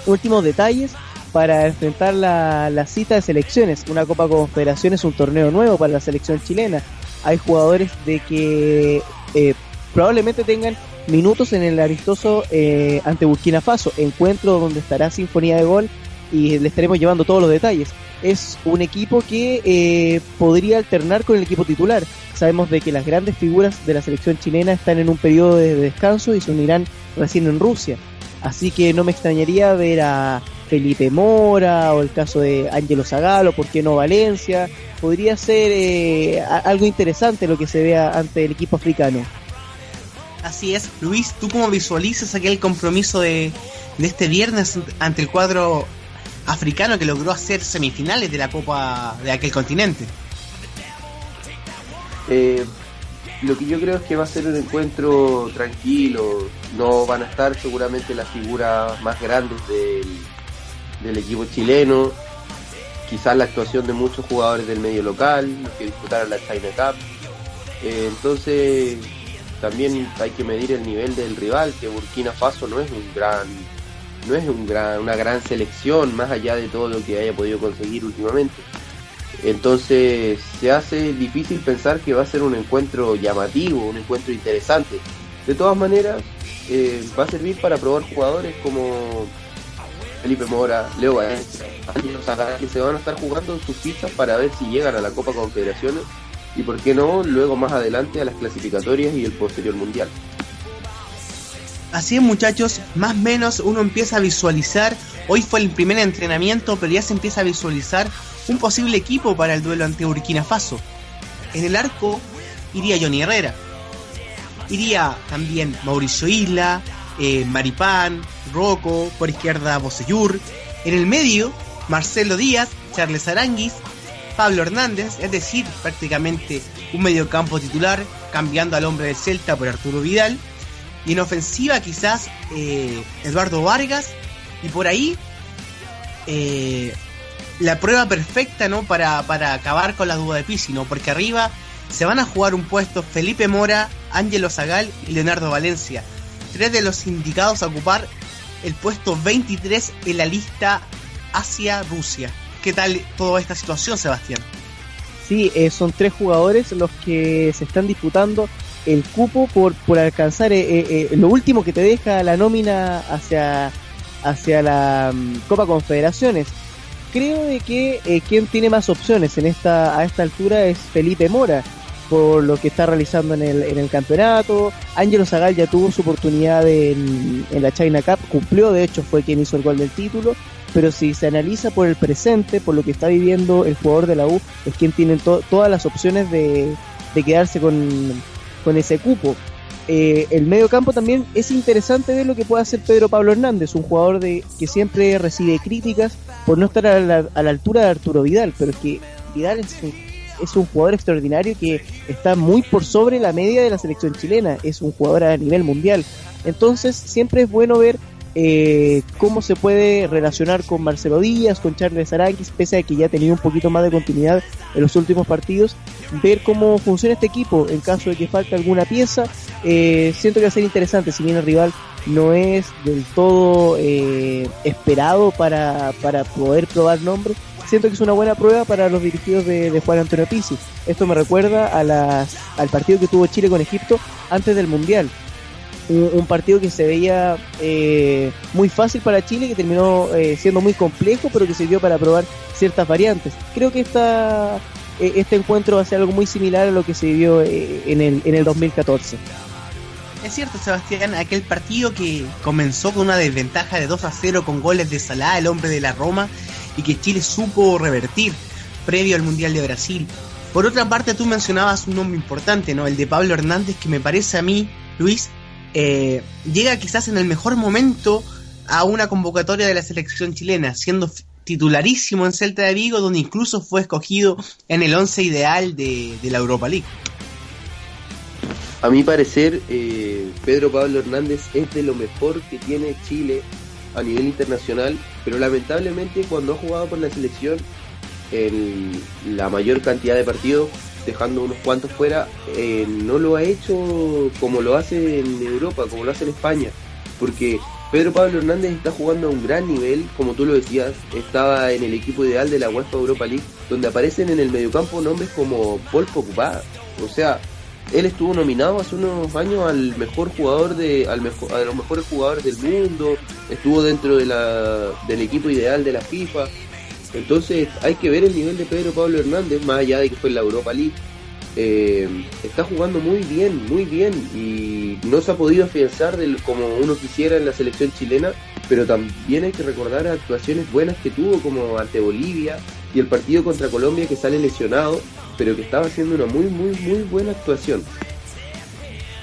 últimos detalles para enfrentar la, la cita de selecciones. Una Copa Confederaciones, un torneo nuevo para la selección chilena. Hay jugadores de que eh, probablemente tengan minutos en el amistoso eh, ante Burkina Faso, encuentro donde estará Sinfonía de Gol y le estaremos llevando todos los detalles. Es un equipo que eh, podría alternar con el equipo titular. Sabemos de que las grandes figuras de la selección chilena están en un periodo de descanso y se unirán recién en Rusia. Así que no me extrañaría ver a Felipe Mora o el caso de Ángelo Zagalo, ¿por qué no Valencia? Podría ser eh, algo interesante lo que se vea ante el equipo africano.
Así es, Luis, ¿tú cómo visualizas aquel compromiso de, de este viernes ante el cuadro africano que logró hacer semifinales de la Copa de aquel continente?
Eh, lo que yo creo es que va a ser un encuentro tranquilo, no van a estar seguramente las figuras más grandes del, equipo chileno, quizás la actuación de muchos jugadores del medio local, que disputaron la China Cup. Eh, entonces también hay que medir el nivel del rival, que Burkina Faso no es un gran, no es un gran, una gran selección, más allá de todo lo que haya podido conseguir últimamente. Entonces se hace difícil pensar que va a ser un encuentro llamativo, un encuentro interesante. De todas maneras, eh, va a servir para probar jugadores como Felipe Mora, Leo Valencia, que se van a estar jugando sus fichas para ver si llegan a la Copa Confederaciones y por qué no luego más adelante a las clasificatorias y el posterior mundial.
Así es muchachos, más o menos uno empieza a visualizar, hoy fue el primer entrenamiento, pero ya se empieza a visualizar un posible equipo para el duelo ante Burkina Faso. En el arco iría Johnny Herrera. Iría también Mauricio Isla, eh, Maripán, Rocco, por izquierda Bosellur. En el medio, Marcelo Díaz, Charles Aranguis, Pablo Hernández, es decir, prácticamente un mediocampo titular, cambiando al hombre del Celta por Arturo Vidal. Y en ofensiva quizás eh, Eduardo Vargas. Y por ahí eh, la prueba perfecta ¿no? para, acabar con la duda de Pisi, ¿no? porque arriba se van a jugar un puesto Felipe Mora, Ángelo Zagal y Leonardo Valencia, tres de los indicados a ocupar el puesto 23 en la lista Asia-Rusia. ¿Qué tal toda esta situación, Sebastián?
Sí, eh, son tres jugadores los que se están disputando el cupo por, por alcanzar eh, eh, lo último que te deja la nómina hacia, hacia la mm, Copa Confederaciones creo de que eh, quien tiene más opciones en esta a esta altura es Felipe Mora por lo que está realizando en el, en el campeonato. Ángelo Zagal ya tuvo su oportunidad en, la China Cup, cumplió, de hecho fue quien hizo el gol del título, pero si se analiza por el presente, por lo que está viviendo el jugador de la U, es quien tiene todas las opciones de, de quedarse con, con ese cupo. Eh, el medio campo también es interesante ver lo que puede hacer Pedro Pablo Hernández, un jugador de que siempre recibe críticas por no estar a la, altura de Arturo Vidal, pero que Vidal es un, jugador extraordinario que está muy por sobre la media de la selección chilena, es un jugador a nivel mundial. Entonces siempre es bueno ver eh, cómo se puede relacionar con Marcelo Díaz, con Charles Aranquis, pese a que ya ha tenido un poquito más de continuidad en los últimos partidos, ver cómo funciona este equipo en caso de que falte alguna pieza. Eh, siento que va a ser interesante, si bien el rival no es del todo eh, esperado para, para poder probar nombres, siento que es una buena prueba para los dirigidos de, Juan Antonio Pizzi. Esto me recuerda a las, al partido que tuvo Chile con Egipto antes del Mundial un, partido que se veía eh, muy fácil para Chile, que terminó eh, siendo muy complejo, pero que sirvió para probar ciertas variantes. Creo que esta, eh, este encuentro va a ser algo muy similar a lo que se vivió en, el, en el 2014.
Es cierto, Sebastián, aquel partido que comenzó con una desventaja de 2 a 0 con goles de Salah, el hombre de la Roma, y que Chile supo revertir previo al Mundial de Brasil. Por otra parte, tú mencionabas un nombre importante, ¿no? El de Pablo Hernández, que me parece a mí, Luis, eh, llega quizás en el mejor momento a una convocatoria de la selección chilena, siendo titularísimo en Celta de Vigo, donde incluso fue escogido en el once ideal de, la Europa League.
A mi parecer, eh, Pedro Pablo Hernández es de lo mejor que tiene Chile a nivel internacional, pero lamentablemente cuando ha jugado por la selección en la mayor cantidad de partidos, dejando unos cuantos fuera, eh, no lo ha hecho como lo hace en Europa, como lo hace en España, porque Pedro Pablo Hernández está jugando a un gran nivel, como tú lo decías, estaba en el equipo ideal de la UEFA Europa League, donde aparecen en el mediocampo nombres como Paul Pogba, o sea, él estuvo nominado hace unos años al mejor jugador de al mejor los mejores jugadores del mundo. Estuvo dentro del equipo ideal de la FIFA. Entonces hay que ver el nivel de Pedro Pablo Hernández más allá de que fue en la Europa League. Eh, está jugando muy bien muy bien. Y no se ha podido afianzar como uno quisiera en la selección chilena. Pero también hay que recordar actuaciones buenas que tuvo como ante Bolivia y el partido contra Colombia que sale lesionado pero que estaba haciendo una muy, muy, muy buena actuación.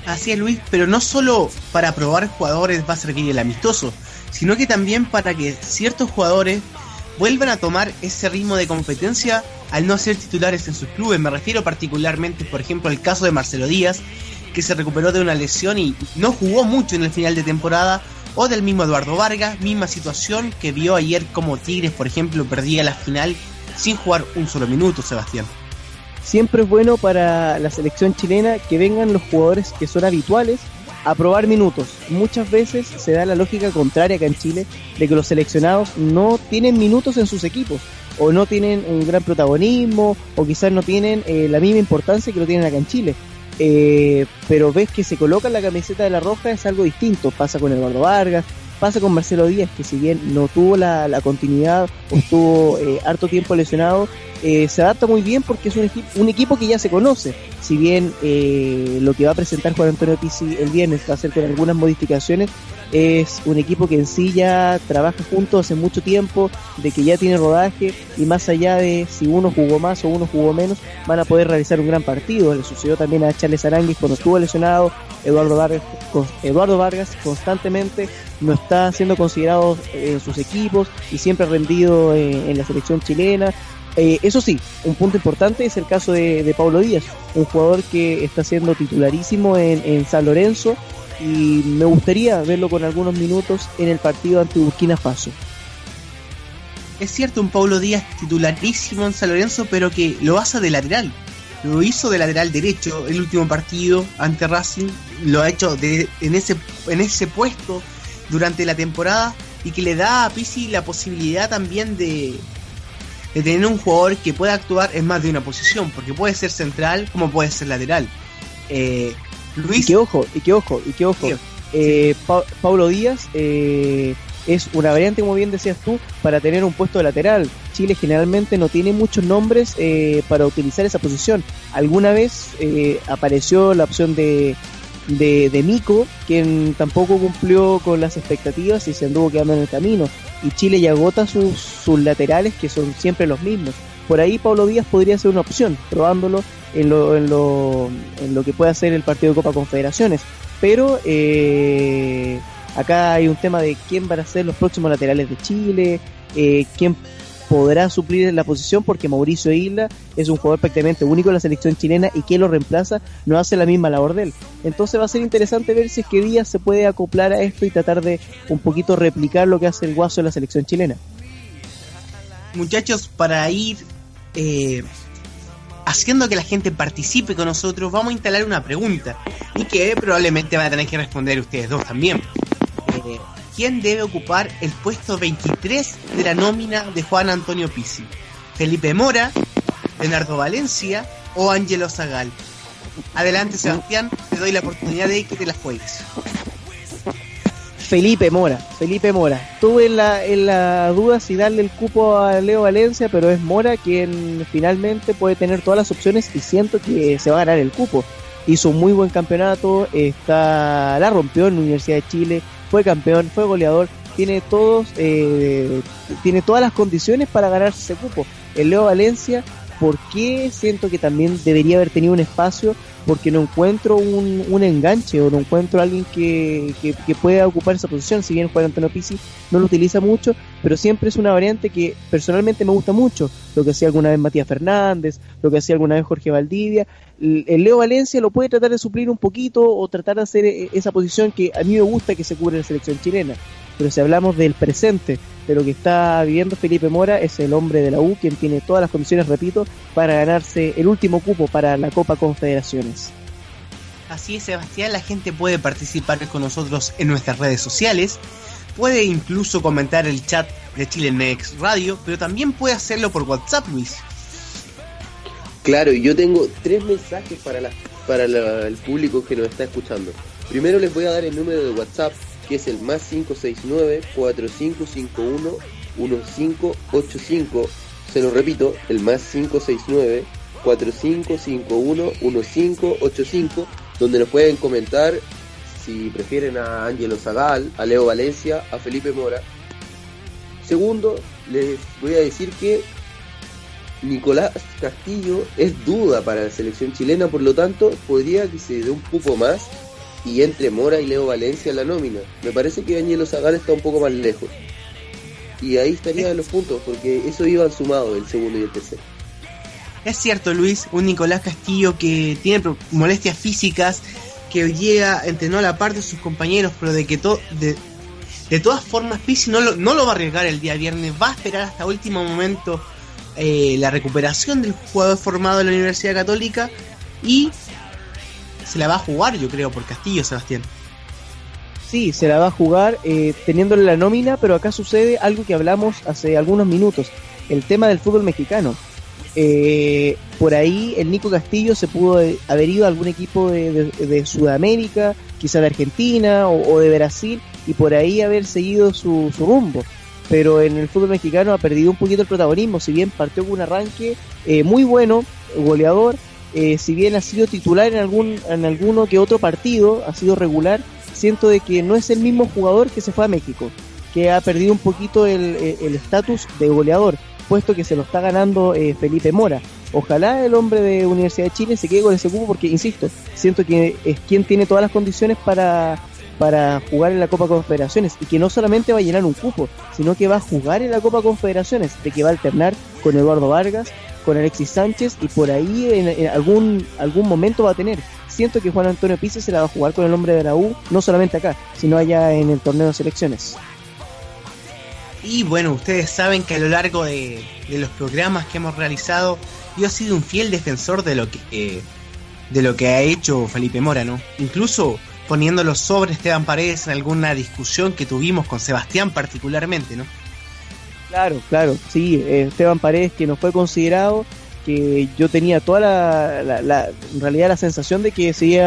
Así es, Luis, pero no solo para probar jugadores va a servir el amistoso, sino que también para que ciertos jugadores vuelvan a tomar ese ritmo de competencia al no ser titulares en sus clubes. Me refiero particularmente, por ejemplo, al caso de Marcelo Díaz, que se recuperó de una lesión y no jugó mucho en el final de temporada, o del mismo Eduardo Vargas, misma situación que vio ayer como Tigres, por ejemplo, perdía la final sin jugar un solo minuto, Sebastián
siempre es bueno para la selección chilena que vengan los jugadores que son habituales a probar minutos. Muchas veces se da la lógica contraria acá en Chile de que los seleccionados no tienen minutos en sus equipos o no tienen un gran protagonismo o quizás no tienen eh, la misma importancia que lo tienen acá en Chile. Eh, pero ves que se coloca la camiseta de la roja es algo distinto. Pasa con Eduardo Vargas, pasa con Marcelo Díaz, que si bien no tuvo la, continuidad o estuvo eh, harto tiempo lesionado, eh, se adapta muy bien porque es un, equipo, que ya se conoce. Si bien eh, lo que va a presentar Juan Antonio Pizzi el viernes va a ser con algunas modificaciones, es un equipo que en sí ya trabaja juntos hace mucho tiempo, de que ya tiene rodaje y más allá de si uno jugó más o uno jugó menos, van a poder realizar un gran partido. Le sucedió también a Charles Aranguis cuando estuvo lesionado, Eduardo Vargas, Eduardo Vargas constantemente no está siendo considerado en sus equipos y siempre rendido en la selección chilena eh, eso sí, un punto importante es el caso de, Pablo Díaz, un jugador que está siendo titularísimo en, San Lorenzo y me gustaría verlo con algunos minutos en el partido ante Burkina Faso.
Es cierto, un Pablo Díaz titularísimo en San Lorenzo, pero que lo hace de lateral. Lo hizo de lateral derecho el último partido ante Racing, lo ha hecho en, ese, en ese puesto durante la temporada y que le da a Pisi la posibilidad también de, de tener un jugador que pueda actuar en más de una posición, porque puede ser central como puede ser lateral.
Eh, Luis. Y que ojo, y que ojo, y que ojo. Eh, Pablo Díaz eh, es una variante, como bien decías tú, para tener un puesto lateral. Chile generalmente no tiene muchos nombres eh, para utilizar esa posición. Alguna vez apareció la opción de, de, de quien tampoco cumplió con las expectativas y se anduvo quedando en el camino y Chile ya agota sus, sus laterales que son siempre los mismos. Por ahí Pablo Díaz podría ser una opción, probándolo en lo, en lo, en lo que puede hacer el partido de Copa Confederaciones. Pero eh, acá hay un tema de quién van a ser los próximos laterales de Chile, eh, quién podrá suplir la posición porque Mauricio Isla es un jugador prácticamente único en la selección chilena y quien lo reemplaza no hace la misma labor de él. Entonces va a ser interesante ver si es que Díaz se puede acoplar a esto y tratar de un poquito replicar lo que hace el Guaso en la selección chilena.
Muchachos, para ir eh, haciendo que la gente participe con nosotros, vamos a instalar una pregunta y que probablemente van a tener que responder ustedes dos también. Quién debe ocupar el puesto 23 de la nómina de Juan Antonio Pizzi. Felipe Mora, Leonardo Valencia o Ángelo Zagal. Adelante Sebastián, te doy la oportunidad de que te la juegues.
Felipe Mora, Felipe Mora. Tuve en la, en la duda si darle el cupo a Leo Valencia, pero es Mora quien finalmente puede tener todas las opciones y siento que se va a ganar el cupo. Hizo un muy buen campeonato, está, la rompió en la Universidad de Chile, fue campeón, fue goleador, tiene todos, eh, tiene todas las condiciones para ganarse ese cupo. El Leo Valencia por qué siento que también debería haber tenido un espacio porque no encuentro un, un enganche o no encuentro alguien que, que, pueda ocupar esa posición. Si bien Juan Antonio Pizzi no lo utiliza mucho, pero siempre es una variante que personalmente me gusta mucho. Lo que hacía alguna vez Matías Fernández, lo que hacía alguna vez Jorge Valdivia. El Leo Valencia lo puede tratar de suplir un poquito o tratar de hacer e, esa posición que a mí me gusta que se cubre en la selección chilena. Pero si hablamos del presente, de lo que está viviendo Felipe Mora, es el hombre de la U quien tiene todas las condiciones, repito, para ganarse el último cupo para la Copa Confederaciones.
Así es, Sebastián, la gente puede participar con nosotros en nuestras redes sociales, puede incluso comentar el chat de Chile Next Radio, pero también puede hacerlo por WhatsApp, Luis.
Claro, yo tengo tres mensajes para, la, para el público que nos está escuchando. Primero les voy a dar el número de WhatsApp que es el más 569-4551-1585. Se lo repito, el más 569-4551-1585, donde nos pueden comentar si prefieren a Ángelo Zagal, a Leo Valencia, a Felipe Mora. Segundo, les voy a decir que Nicolás Castillo es duda para la selección chilena, por lo tanto, podría que se dé un poco más y entre Mora y Leo Valencia la nómina. Me parece que Angelo Zagal está un poco más lejos. Y ahí estarían los puntos, porque eso iban sumado el segundo y el tercero.
Es cierto, Luis, un Nicolás Castillo que tiene molestias físicas, que llega, entrenó a la parte de sus compañeros, pero de que todo de, de todas formas Pizzi no lo, no lo va a arriesgar el día viernes, va a esperar hasta último momento eh, la recuperación del jugador formado en la Universidad Católica y se la va a jugar, yo creo, por Castillo, Sebastián.
Sí, se la va a jugar eh, teniéndole la nómina, pero acá sucede algo que hablamos hace algunos minutos, el tema del fútbol mexicano. Eh, por ahí el Nico Castillo se pudo haber ido a algún equipo de, Sudamérica, quizá de Argentina o, de Brasil, y por ahí haber seguido su, rumbo. Pero en el fútbol mexicano ha perdido un poquito el protagonismo, si bien partió con un arranque eh, muy bueno, goleador, eh, si bien ha sido titular en algún en alguno que otro partido, ha sido regular, siento de que no es el mismo jugador que se fue a México, que ha perdido un poquito el estatus de goleador, puesto que se lo está ganando eh, Felipe Mora. Ojalá el hombre de Universidad de Chile se quede con ese cupo porque, insisto, siento que es quien tiene todas las condiciones para, para jugar en la Copa Confederaciones y que no solamente va a llenar un cupo, sino que va a jugar en la Copa Confederaciones, de que va a alternar con Eduardo Vargas, con Alexis Sánchez y por ahí en, algún, algún momento va a tener. Siento que Juan Antonio Pizzi se la va a jugar con el nombre de la U, no solamente acá, sino allá en el torneo de selecciones.
Y bueno, ustedes saben que a lo largo de, los programas que hemos realizado, yo he sido un fiel defensor de lo que eh, de lo que ha hecho Felipe Mora, ¿no? Incluso poniéndolo sobre Esteban Paredes en alguna discusión que tuvimos con Sebastián particularmente, ¿no?
Claro, claro, sí, eh, Esteban Paredes que no fue considerado, que yo tenía toda la, en realidad la sensación de que se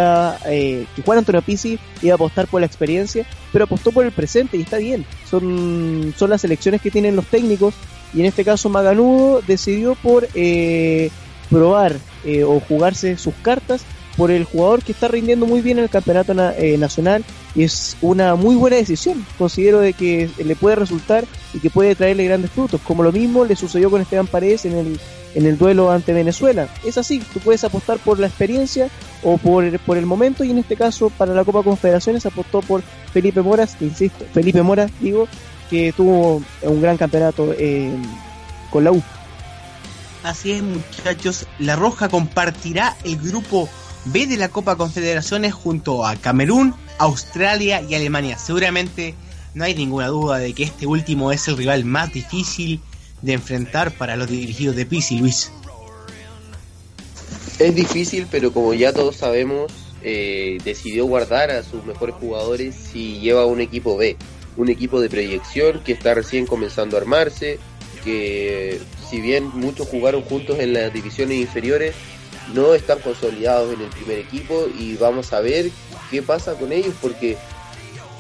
eh, que Juan Antonio Pizzi iba a apostar por la experiencia, pero apostó por el presente y está bien, son, son las elecciones que tienen los técnicos y en este caso Maganudo decidió por eh, probar o jugarse sus cartas por el jugador que está rindiendo muy bien en el campeonato eh, nacional y es una muy buena decisión. Considero de que le puede resultar y que puede traerle grandes frutos, como lo mismo le sucedió con Esteban Paredes en el, en el duelo ante Venezuela. Es así, tú puedes apostar por la experiencia o por, por el momento y en este caso para la Copa Confederaciones apostó por Felipe Moras, insisto, Felipe Mora, digo, que tuvo un gran campeonato eh, con la U.
Así es muchachos, La Roja compartirá el grupo B de la Copa Confederaciones junto a Camerún, Australia y Alemania. Seguramente no hay ninguna duda de que este último es el rival más difícil de enfrentar para los dirigidos de Pisi, Luis.
Es difícil, pero como ya todos sabemos, eh, decidió guardar a sus mejores jugadores y lleva un equipo B, un equipo de proyección que está recién comenzando a armarse, que si bien muchos jugaron juntos en las divisiones inferiores, no están consolidados en el primer equipo y vamos a ver qué pasa con ellos porque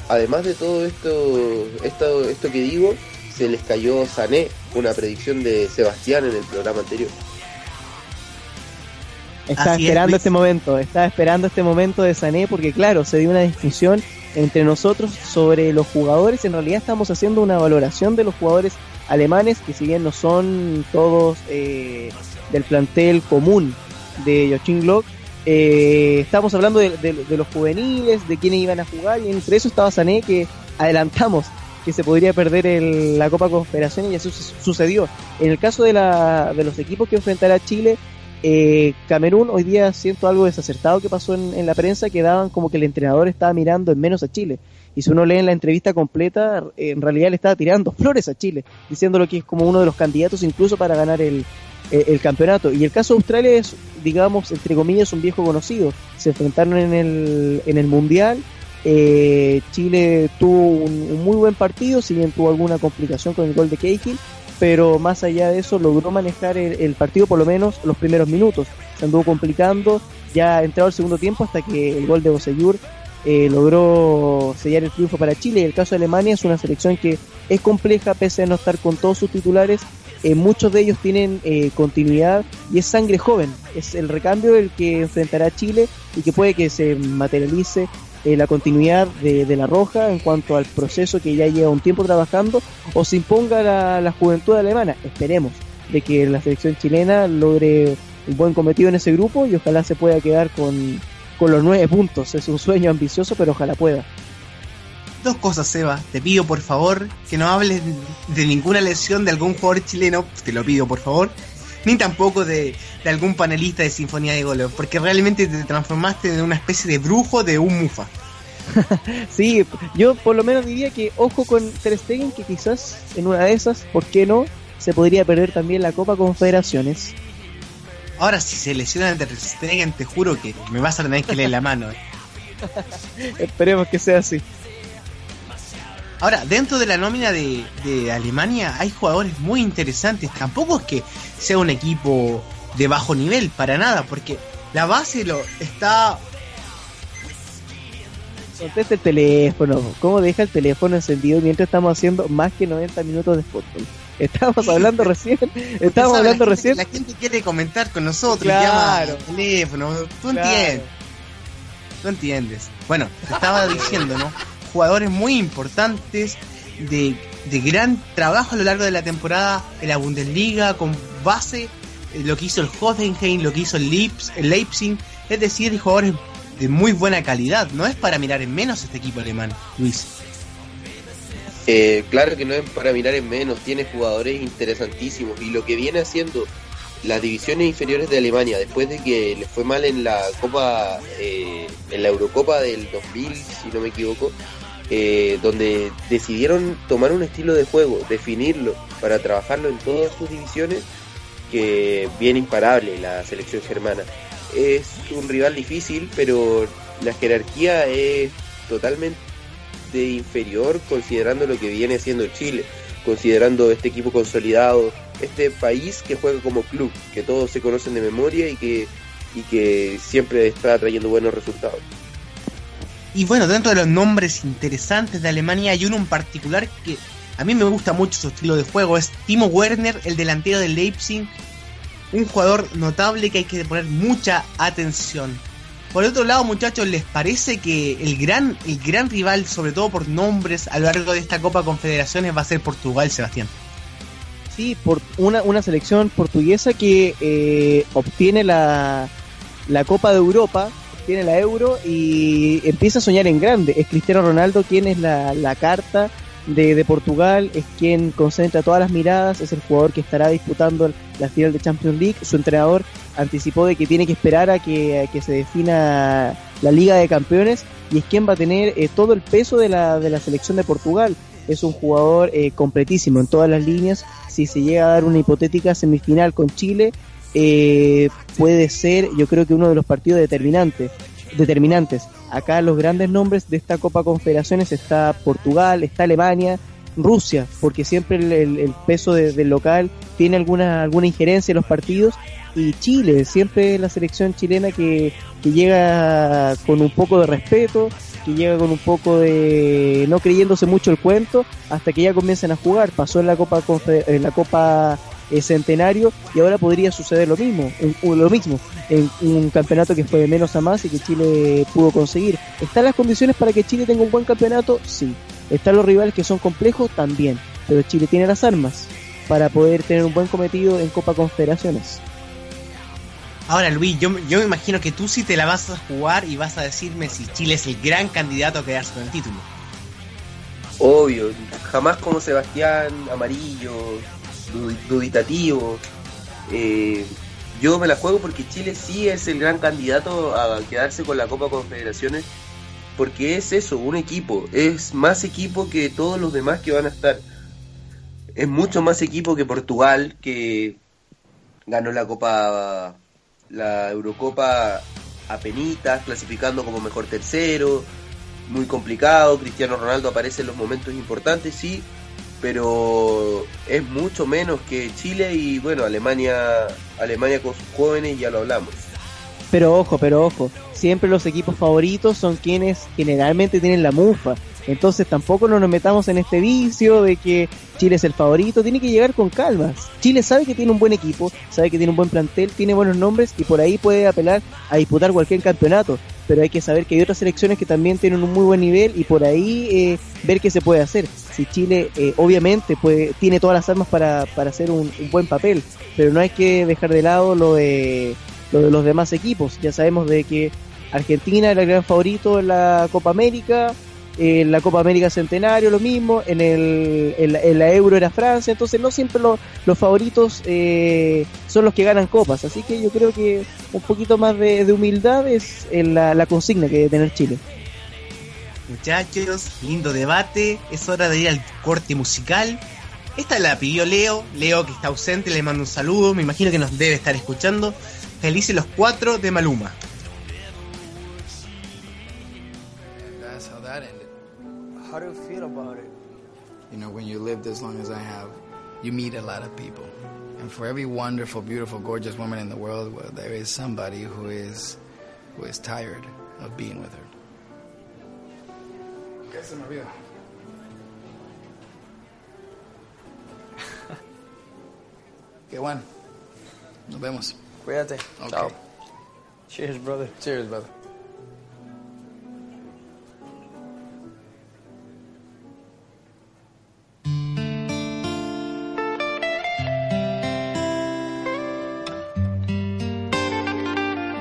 además de todo esto, esto, esto que digo, se les cayó Sané, una predicción de Sebastián en el programa anterior.
Estaba esperando este momento, estaba esperando este momento de Sané porque claro, se dio una discusión entre nosotros sobre los jugadores, en realidad estamos haciendo una valoración de los jugadores alemanes que si bien no son todos eh, del plantel común de Yochin Glock. Eh, estábamos hablando de, los juveniles, de quiénes iban a jugar, y entre eso estaba Sané, que adelantamos que se podría perder la Copa Confederaciones y eso sucedió. En el caso de, la, de los equipos que enfrentará Chile, eh, Camerún hoy día siento algo desacertado que pasó en, la prensa, que daban como que el entrenador estaba mirando en menos a Chile. Y si uno lee en la entrevista completa, en realidad le estaba tirando (laughs) flores a Chile, diciéndolo que es como uno de los candidatos incluso para ganar el, el, campeonato. Y el caso de Australia es, digamos, entre comillas, un viejo conocido. Se enfrentaron en el, en el Mundial. Eh, Chile tuvo un, muy buen partido, si bien tuvo alguna complicación con el gol de Cahill, pero más allá de eso logró manejar el, partido por lo menos los primeros minutos. Se anduvo complicando, ya entrado el segundo tiempo hasta que el gol de Boseyur eh, logró sellar el triunfo para Chile. Y el caso de Alemania es una selección que es compleja pese a no estar con todos sus titulares. Eh, muchos de ellos tienen eh, continuidad y es sangre joven. Es el recambio el que enfrentará Chile y que puede que se materialice eh, la continuidad de, la Roja en cuanto al proceso que ya lleva un tiempo trabajando o se imponga la, juventud alemana. Esperemos de que la selección chilena logre un buen cometido en ese grupo y ojalá se pueda quedar con los nueve puntos. Es un sueño ambicioso, pero ojalá pueda.
Dos cosas, Seba. Te pido por favor que no hables de ninguna lesión de algún jugador chileno. Te lo pido por favor ni tampoco de, algún panelista de Sinfonía de Golf, porque realmente te transformaste en una especie de brujo de un mufa. (laughs)
sí, yo por lo menos diría que ojo con Ter Stegen, que quizás en una de esas, ¿por qué no? Se podría perder también la Copa Confederaciones.
Ahora, si se lesiona Ter Stegen, te juro que me vas a tener que leer la mano. Eh. (laughs)
Esperemos que sea así.
Ahora, dentro de la nómina de, Alemania hay jugadores muy interesantes. Tampoco es que sea un equipo de bajo nivel, para nada, porque la base lo está.
Contesta el teléfono. ¿Cómo deja el teléfono encendido mientras estamos haciendo más que 90 minutos de fútbol? (laughs) Estamos hablando recién. Estamos hablando recién.
La gente quiere comentar con nosotros. Claro. Llama teléfono. Tú entiendes. Tú entiendes. Bueno, te estaba (laughs) diciendo, ¿no? Jugadores muy importantes de, gran trabajo a lo largo de la temporada en la Bundesliga con base eh, lo que hizo el Hoffenheim, lo que hizo el, Leipzig, es decir, jugadores de muy buena calidad. No es para mirar en menos este equipo alemán, Luis.
Eh, claro que no es para mirar en menos, tiene jugadores interesantísimos y lo que viene haciendo las divisiones inferiores de Alemania después de que le fue mal en la Copa, eh, en la Eurocopa del 2000, si no me equivoco, eh, donde decidieron tomar un estilo de juego, definirlo para trabajarlo en todas sus divisiones, que bien imparable la selección germana. Es un rival difícil, pero la jerarquía es totalmente inferior considerando lo que viene siendo Chile, considerando este equipo consolidado, este país que juega como club, que todos se conocen de memoria y que, y que siempre está trayendo buenos resultados.
Y bueno, dentro de los nombres interesantes de Alemania hay uno en particular que a mí me gusta mucho su estilo de juego. Es Timo Werner, el delantero del Leipzig. Un jugador notable que hay que poner mucha atención. Por otro lado, muchachos, ¿les parece que el gran, el gran rival, sobre todo por nombres, a lo largo de esta Copa Confederaciones va a ser Portugal, Sebastián?
Sí, por una, una selección portuguesa que eh, obtiene la, la Copa de Europa tiene la Euro y empieza a soñar en grande. Es Cristiano Ronaldo quien es la, la carta de, de, Portugal, es quien concentra todas las miradas, es el jugador que estará disputando la final de Champions League. Su entrenador anticipó de que tiene que esperar a que, que se defina la Liga de Campeones y es quien va a tener eh, todo el peso de la, de la selección de Portugal. Es un jugador eh, completísimo en todas las líneas. Si se llega a dar una hipotética semifinal con Chile, eh, puede ser, yo creo que uno de los partidos determinantes. determinantes. Acá los grandes nombres de esta Copa Confederaciones está Portugal, está Alemania, Rusia, porque siempre el, peso del local tiene alguna, alguna injerencia en los partidos, y Chile, siempre la selección chilena que, que llega con un poco de respeto, que llega con un poco de no creyéndose mucho el cuento hasta que ya comienzan a jugar. Pasó en la Copa en la Copa centenario y ahora podría suceder lo mismo, lo mismo en un campeonato que fue de menos a más y que Chile pudo conseguir. ¿Están las condiciones para que Chile tenga un buen campeonato? Sí. ¿Están los rivales que son complejos? También. Pero Chile tiene las armas para poder tener un buen cometido en Copa Confederaciones.
Ahora, Luis, yo, yo me imagino que tú sí te la vas a jugar y vas a decirme si Chile es el gran candidato a quedarse con el título.
Obvio, jamás como Sebastián, amarillo, duditativo. Eh, yo me la juego porque Chile sí es el gran candidato a quedarse con la Copa Confederaciones, porque es eso, un equipo, es más equipo que todos los demás que van a estar. Es mucho más equipo que Portugal, que ganó la Copa la Eurocopa a penitas, clasificando como mejor tercero, muy complicado, Cristiano Ronaldo aparece en los momentos importantes, sí, pero es mucho menos que Chile y bueno, Alemania, Alemania con sus jóvenes ya lo hablamos.
Pero ojo, pero ojo, siempre los equipos favoritos son quienes generalmente tienen la mufa. Entonces tampoco no nos metamos en este vicio de que Chile es el favorito, tiene que llegar con calma. Chile sabe que tiene un buen equipo, sabe que tiene un buen plantel, tiene buenos nombres y por ahí puede apelar a disputar cualquier campeonato. Pero hay que saber que hay otras selecciones que también tienen un muy buen nivel y por ahí eh, ver qué se puede hacer. Si Chile eh, obviamente puede, tiene todas las armas para, para hacer un, buen papel, pero no hay que dejar de lado lo de lo de los demás equipos. Ya sabemos de que Argentina era el gran favorito en la Copa América, en la Copa América Centenario lo mismo, en, el, en, la, Euro era Francia, entonces no siempre los favoritos eh, son los que ganan copas, así que yo creo que un poquito más de, humildad es la, la consigna que debe tener Chile.
Muchachos, lindo debate, es hora de ir al corte musical. Esta la pidió Leo, Leo que está ausente, le mando un saludo, me imagino que nos debe estar escuchando. Felices los cuatro de Maluma.
When you lived as long as I have, you meet a lot of people. And for every wonderful, beautiful, gorgeous woman in the world, well, there is somebody who is who is tired of being with her. ¿Qué se me olvidó? Qué bueno. Nos vemos.
Cuídate.
Okay.
Chao. Cheers, brother.
Cheers, brother.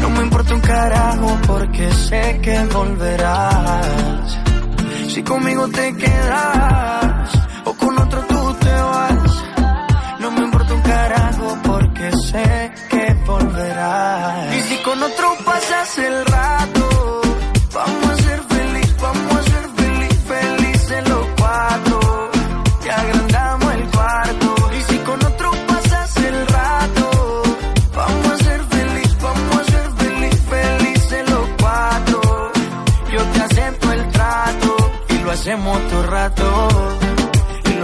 No me importa un carajo porque sé que volverás. Si conmigo te quedas o con otro tú te vas. No me importa un carajo porque sé que volverás. Y si con otro pasas el rato,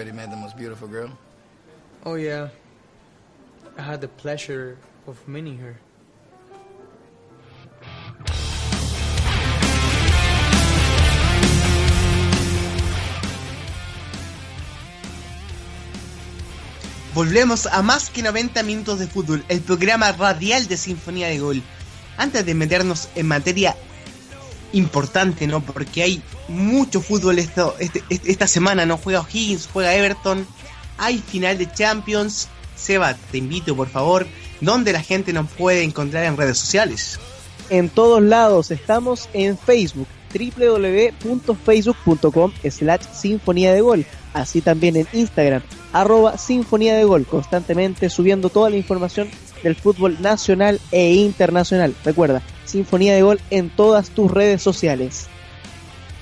already met the most beautiful girl.
Oh, yeah. I had the pleasure of meeting her.
Volvemos a más que 90 minutos de fútbol, el programa radial de Sinfonía de Gol. Antes de meternos en materia importante, ¿no? Porque hay mucho fútbol este- este- esta semana, ¿no? Juega Higgins, juega Everton, hay final de Champions. Seba, te invito por favor, donde la gente nos puede encontrar en redes sociales.
En todos lados estamos en Facebook, www.facebook.com slash Sinfonía de Gol. Así también en Instagram, arroba Sinfonía de Gol, constantemente subiendo toda la información del fútbol nacional e internacional. Recuerda, Sinfonía de Gol en todas tus redes sociales.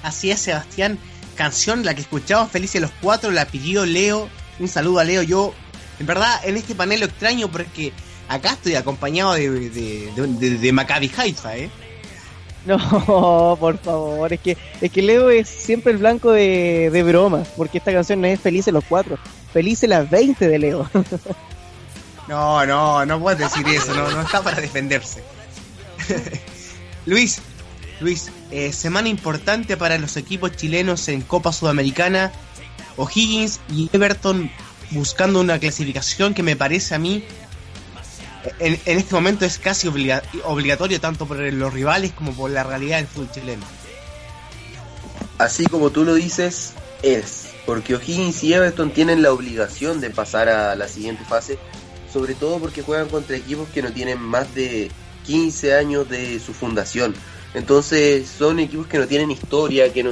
Así es, Sebastián. Canción la que escuchamos Felices los Cuatro, la pidió Leo. Un saludo a Leo. Yo, en verdad, en este panel lo extraño porque acá estoy acompañado de, de, de, de- Maccabi Haifa, ¿eh? (laughs)
No, por favor, es que, es que Leo es siempre el blanco de, de bromas, porque esta canción no es Felices los Cuatro, Felices las 20 de Leo. (laughs)
No, no, no puedes decir eso, no, no está para defenderse. (laughs) Luis, Luis, eh, semana importante para los equipos chilenos en Copa Sudamericana. O'Higgins y Everton buscando una clasificación que me parece a mí en, este momento es casi obliga- obligatorio tanto por los rivales como por la realidad del fútbol chileno.
Así como tú lo dices, es. Porque O'Higgins y Everton tienen la obligación de pasar a la siguiente fase. Sobre todo porque juegan contra equipos que no tienen más de 15 años de su fundación. Entonces son equipos que no tienen historia, que no,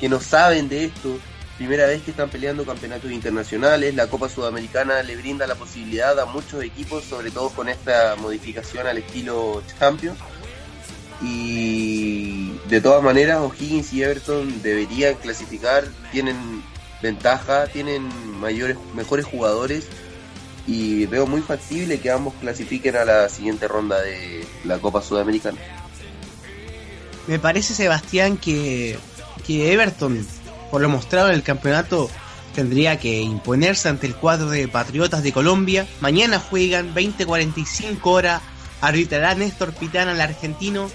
que no saben de esto. Primera vez que están peleando campeonatos internacionales. La Copa Sudamericana le brinda la posibilidad a muchos equipos, sobre todo con esta modificación al estilo Champions. Y de todas maneras, O'Higgins y Everton deberían clasificar, tienen ventaja, tienen mayores, mejores jugadores y veo muy factible que ambos clasifiquen a la siguiente ronda de la Copa Sudamericana.
Me parece, Sebastián, que, que Everton, por lo mostrado en el campeonato, tendría que imponerse ante el cuadro de Patriotas de Colombia. Mañana juegan 20-45 horas, arbitrará Néstor Pitana, el argentino.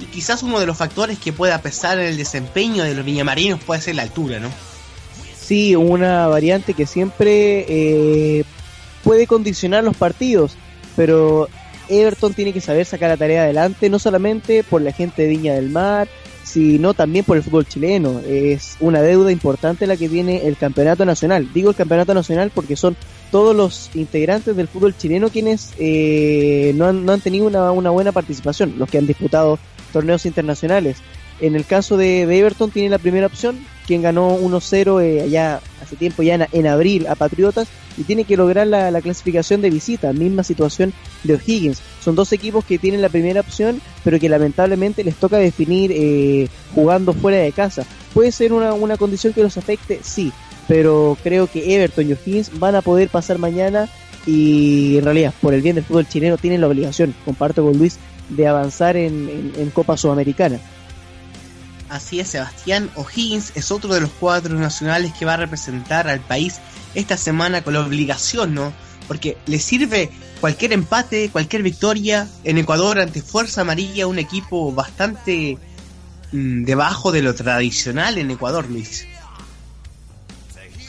Y quizás uno de los factores que pueda pesar en el desempeño de los viñamarinos puede ser la altura, ¿no?
Sí, una variante que siempre eh, puede condicionar los partidos, pero Everton tiene que saber sacar la tarea adelante, no solamente por la gente de del Mar, sino también por el fútbol chileno. Es una deuda importante la que tiene el campeonato nacional. Digo el campeonato nacional porque son todos los integrantes del fútbol chileno quienes eh, no, han, no han tenido una, una buena participación, los que han disputado torneos internacionales. En el caso de, Everton tiene la primera opción, quien ganó 1-0 eh, allá hace tiempo, ya en, abril a Patriotas, y tiene que lograr la, la clasificación de visita, misma situación de O'Higgins. Son dos equipos que tienen la primera opción, pero que lamentablemente les toca definir eh, jugando fuera de casa. ¿Puede ser una, una condición que los afecte? Sí, pero creo que Everton y O'Higgins van a poder pasar mañana y en realidad por el bien del fútbol chileno tienen la obligación, comparto con Luis, de avanzar en, en Copa Sudamericana.
Así es, Sebastián O'Higgins es otro de los cuadros nacionales que va a representar al país esta semana con la obligación, ¿no? porque le sirve cualquier empate, cualquier victoria en Ecuador ante Fuerza Amarilla, un equipo bastante mm, debajo de lo tradicional en Ecuador, Luis.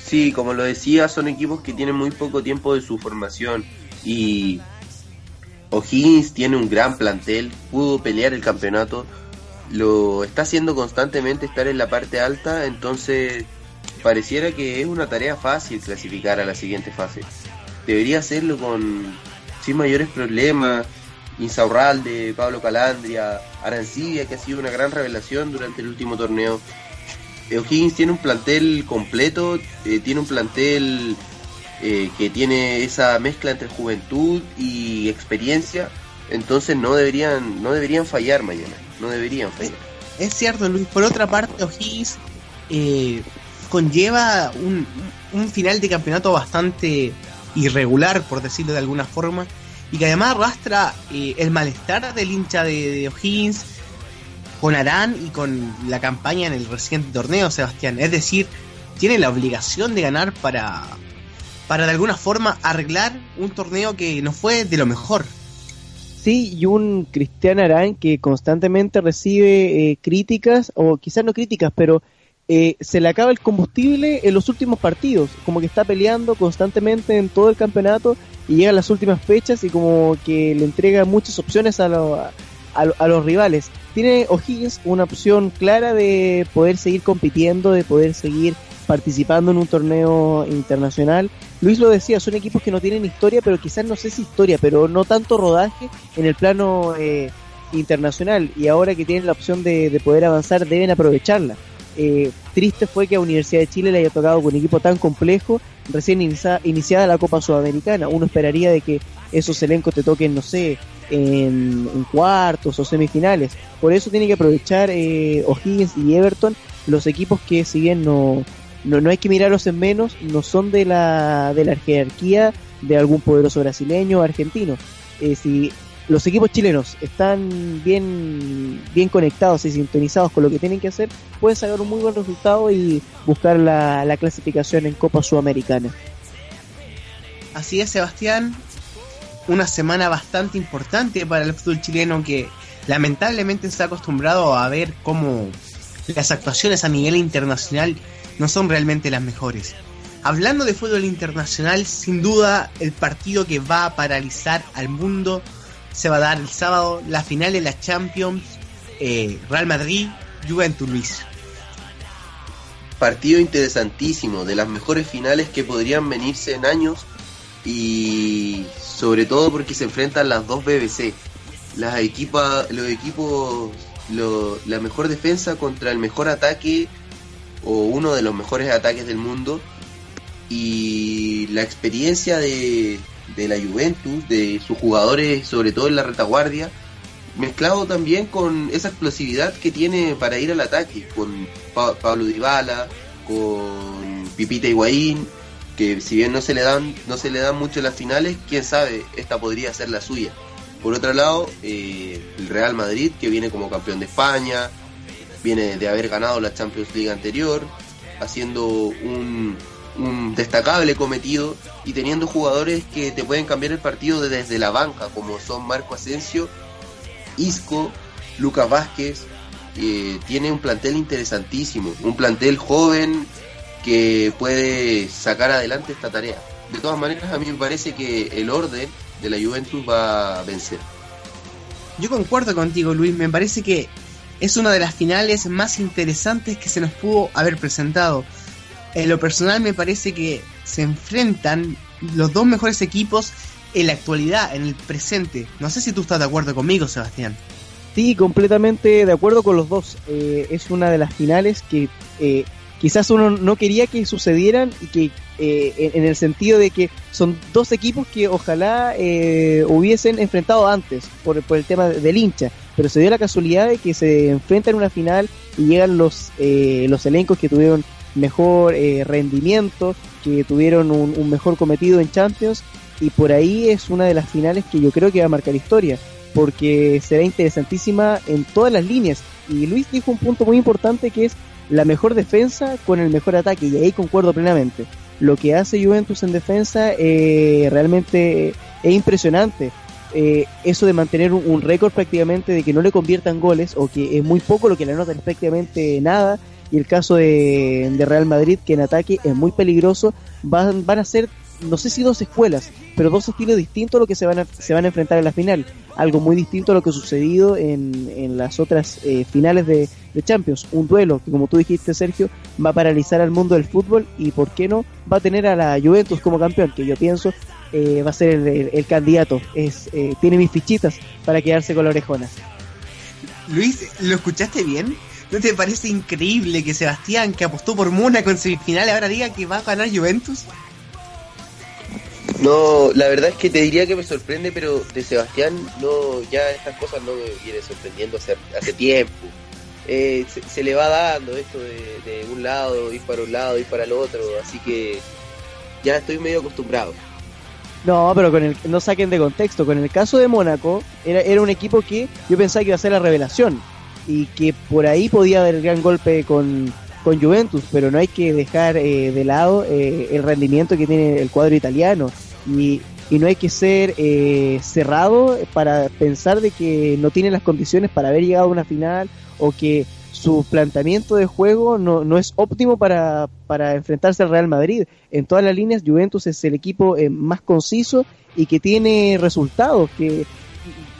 Sí, como lo decía, son equipos que tienen muy poco tiempo de su formación y O'Higgins tiene un gran plantel, pudo pelear el campeonato, lo está haciendo constantemente estar en la parte alta, entonces pareciera que es una tarea fácil clasificar a la siguiente fase. Debería hacerlo con sin mayores problemas. Insaurralde, Pablo Calandria, Arancibia, que ha sido una gran revelación durante el último torneo. O'Higgins tiene un plantel completo, eh, tiene un plantel eh, que tiene esa mezcla entre juventud y experiencia, entonces no deberían, no deberían fallar mañana, no deberían fallar.
Es cierto, Luis. Por otra parte, O'Higgins eh, conlleva un, un final de campeonato bastante irregular, por decirlo de alguna forma, y que además arrastra eh, el malestar del hincha de, O'Higgins con Arán y con la campaña en el reciente torneo, Sebastián. Es decir, tiene la obligación de ganar para, para de alguna forma arreglar un torneo que no fue de lo mejor.
Sí, y un Cristian Arán que constantemente recibe eh, críticas, o quizás no críticas, pero eh, se le acaba el combustible en los últimos partidos, como que está peleando constantemente en todo el campeonato y llega a las últimas fechas y como que le entrega muchas opciones a, a, los rivales. Tiene O'Higgins una opción clara de poder seguir compitiendo, de poder seguir participando en un torneo internacional. Luis lo decía, son equipos que no tienen historia, pero quizás no sé si historia, pero no tanto rodaje en el plano eh, internacional y ahora que tienen la opción de poder avanzar deben aprovecharla eh, triste fue que a Universidad de Chile le haya tocado con un equipo tan complejo, recién iniciada la Copa Sudamericana. Uno esperaría de que esos elencos te toquen, no sé, en, cuartos o semifinales. Por eso tiene que aprovechar eh, O'Higgins y Everton, los equipos que si bien no, no, hay que mirarlos en menos, no son de la, de la jerarquía de algún poderoso brasileño o argentino. Eh, si los equipos chilenos están bien, bien conectados y sintonizados con lo que tienen que hacer, pueden sacar un muy buen resultado y buscar la, clasificación en Copa Sudamericana.
Así es, Sebastián. Una semana bastante importante para el fútbol chileno que lamentablemente está acostumbrado a ver cómo las actuaciones a nivel internacional no son realmente las mejores. Hablando de fútbol internacional, sin duda el partido que va a paralizar al mundo se va a dar el sábado la final de la Champions eh, Real Madrid Juventus Luis.
Partido interesantísimo, de las mejores finales que podrían venirse en años y sobre todo porque se enfrentan las dos BBC. Las equipa, los equipos, la mejor defensa contra el mejor ataque o uno de los mejores ataques del mundo y la experiencia de, de la Juventus, de sus jugadores, sobre todo en la retaguardia, mezclado también con esa explosividad que tiene para ir al ataque, con Pablo Dybala, con Pipita Higuaín, que si bien no se le dan no se le dan mucho en las finales, quién sabe, esta podría ser la suya. Por otro lado, eh, el Real Madrid, que viene como campeón de España, viene de haber ganado la Champions League anterior, haciendo un, destacable cometido y teniendo jugadores que te pueden cambiar el partido desde la banca, como son Marco Asensio, Isco, Lucas Vázquez. tiene un plantel interesantísimo, un plantel joven que puede sacar adelante esta tarea. De todas maneras, a mí me parece que el orden de la Juventus va a vencer.
Yo concuerdo contigo, Luis. Me parece que es una de las finales más interesantes que se nos pudo haber presentado en lo personal me parece que se enfrentan los dos mejores equipos en la actualidad, en el presente. No sé si tú estás de acuerdo conmigo, Sebastián.
Sí, completamente de acuerdo con los dos. Eh, es una de las finales que eh, quizás uno no quería que sucedieran y que eh, en, el sentido de que son dos equipos que ojalá hubiesen enfrentado antes por, por, el tema del hincha, pero se dio la casualidad de que se enfrentan en una final y llegan los, los elencos que tuvieron mejor eh, rendimiento, que tuvieron un, mejor cometido en Champions y por ahí es una de las finales que yo creo que va a marcar historia porque será interesantísima en todas las líneas y Luis dijo un punto muy importante que es la mejor defensa con el mejor ataque y ahí concuerdo plenamente. lo que hace Juventus en defensa eh, realmente es impresionante. Eh, eso de mantener un, récord prácticamente de que no le conviertan goles o que es muy poco lo que le anotan prácticamente nada y el caso de, Real Madrid que en ataque es muy peligroso van, van a ser no sé si dos escuelas pero dos estilos distintos a lo que se van a, se van a enfrentar en la final. Algo muy distinto a lo que ha sucedido en, en las otras eh, finales de, de, Champions. Un duelo que como tú dijiste Sergio va a paralizar al mundo del fútbol y por qué no va a tener a la Juventus como campeón que yo pienso eh, va a ser el, candidato. Es, eh, tiene mis fichitas para quedarse con la orejona.
Luis, ¿lo escuchaste bien? ¿No te parece increíble que Sebastián, que apostó por Mónaco en semifinales, ahora diga que va a ganar Juventus?
No, la verdad es que te diría que me sorprende, pero de Sebastián no, ya estas cosas no me vienen sorprendiendo hace, hace tiempo. Eh, se, le va dando esto de, de, un lado, ir para un lado, ir para el otro, así que ya estoy medio acostumbrado.
No, pero con el, no saquen de contexto. Con el caso de Mónaco, era, era un equipo que yo pensaba que iba a ser la revelación y que por ahí podía haber el gran golpe con, con Juventus, pero no hay que dejar eh, de lado eh, el rendimiento que tiene el cuadro italiano y, y no hay que ser eh, cerrado para pensar de que no tiene las condiciones para haber llegado a una final o que su planteamiento de juego no, no es óptimo para, para, enfrentarse al Real Madrid. En todas las líneas, Juventus es el equipo eh, más conciso y que tiene resultados. Que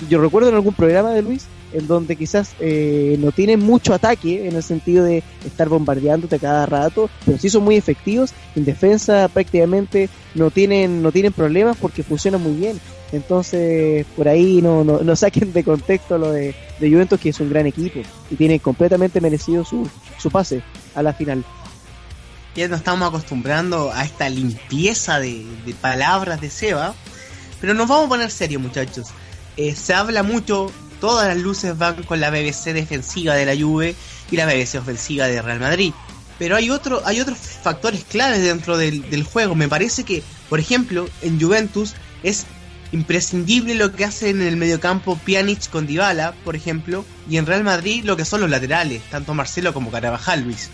yo recuerdo en algún programa de Luis en donde quizás eh, no tienen mucho ataque en el sentido de estar bombardeándote cada rato, pero sí son muy efectivos. En defensa prácticamente no tienen, no tienen problemas porque funciona muy bien. Entonces, por ahí no, no, saquen de contexto lo de, de, Juventus, que es un gran equipo y tiene completamente merecido su, su pase a la final.
Ya nos estamos acostumbrando a esta limpieza de, de palabras de Seba, pero nos vamos a poner serios, muchachos. Eh, se habla mucho, todas las luces van con la BBC defensiva de la Juve y la BBC ofensiva de Real Madrid. Pero hay otro, hay otros factores claves dentro del, del juego. Me parece que, por ejemplo, en Juventus es imprescindible lo que hace en el mediocampo Pjanic con Dybala, por ejemplo, y en Real Madrid lo que son los laterales, tanto Marcelo como Carabajal, Luis.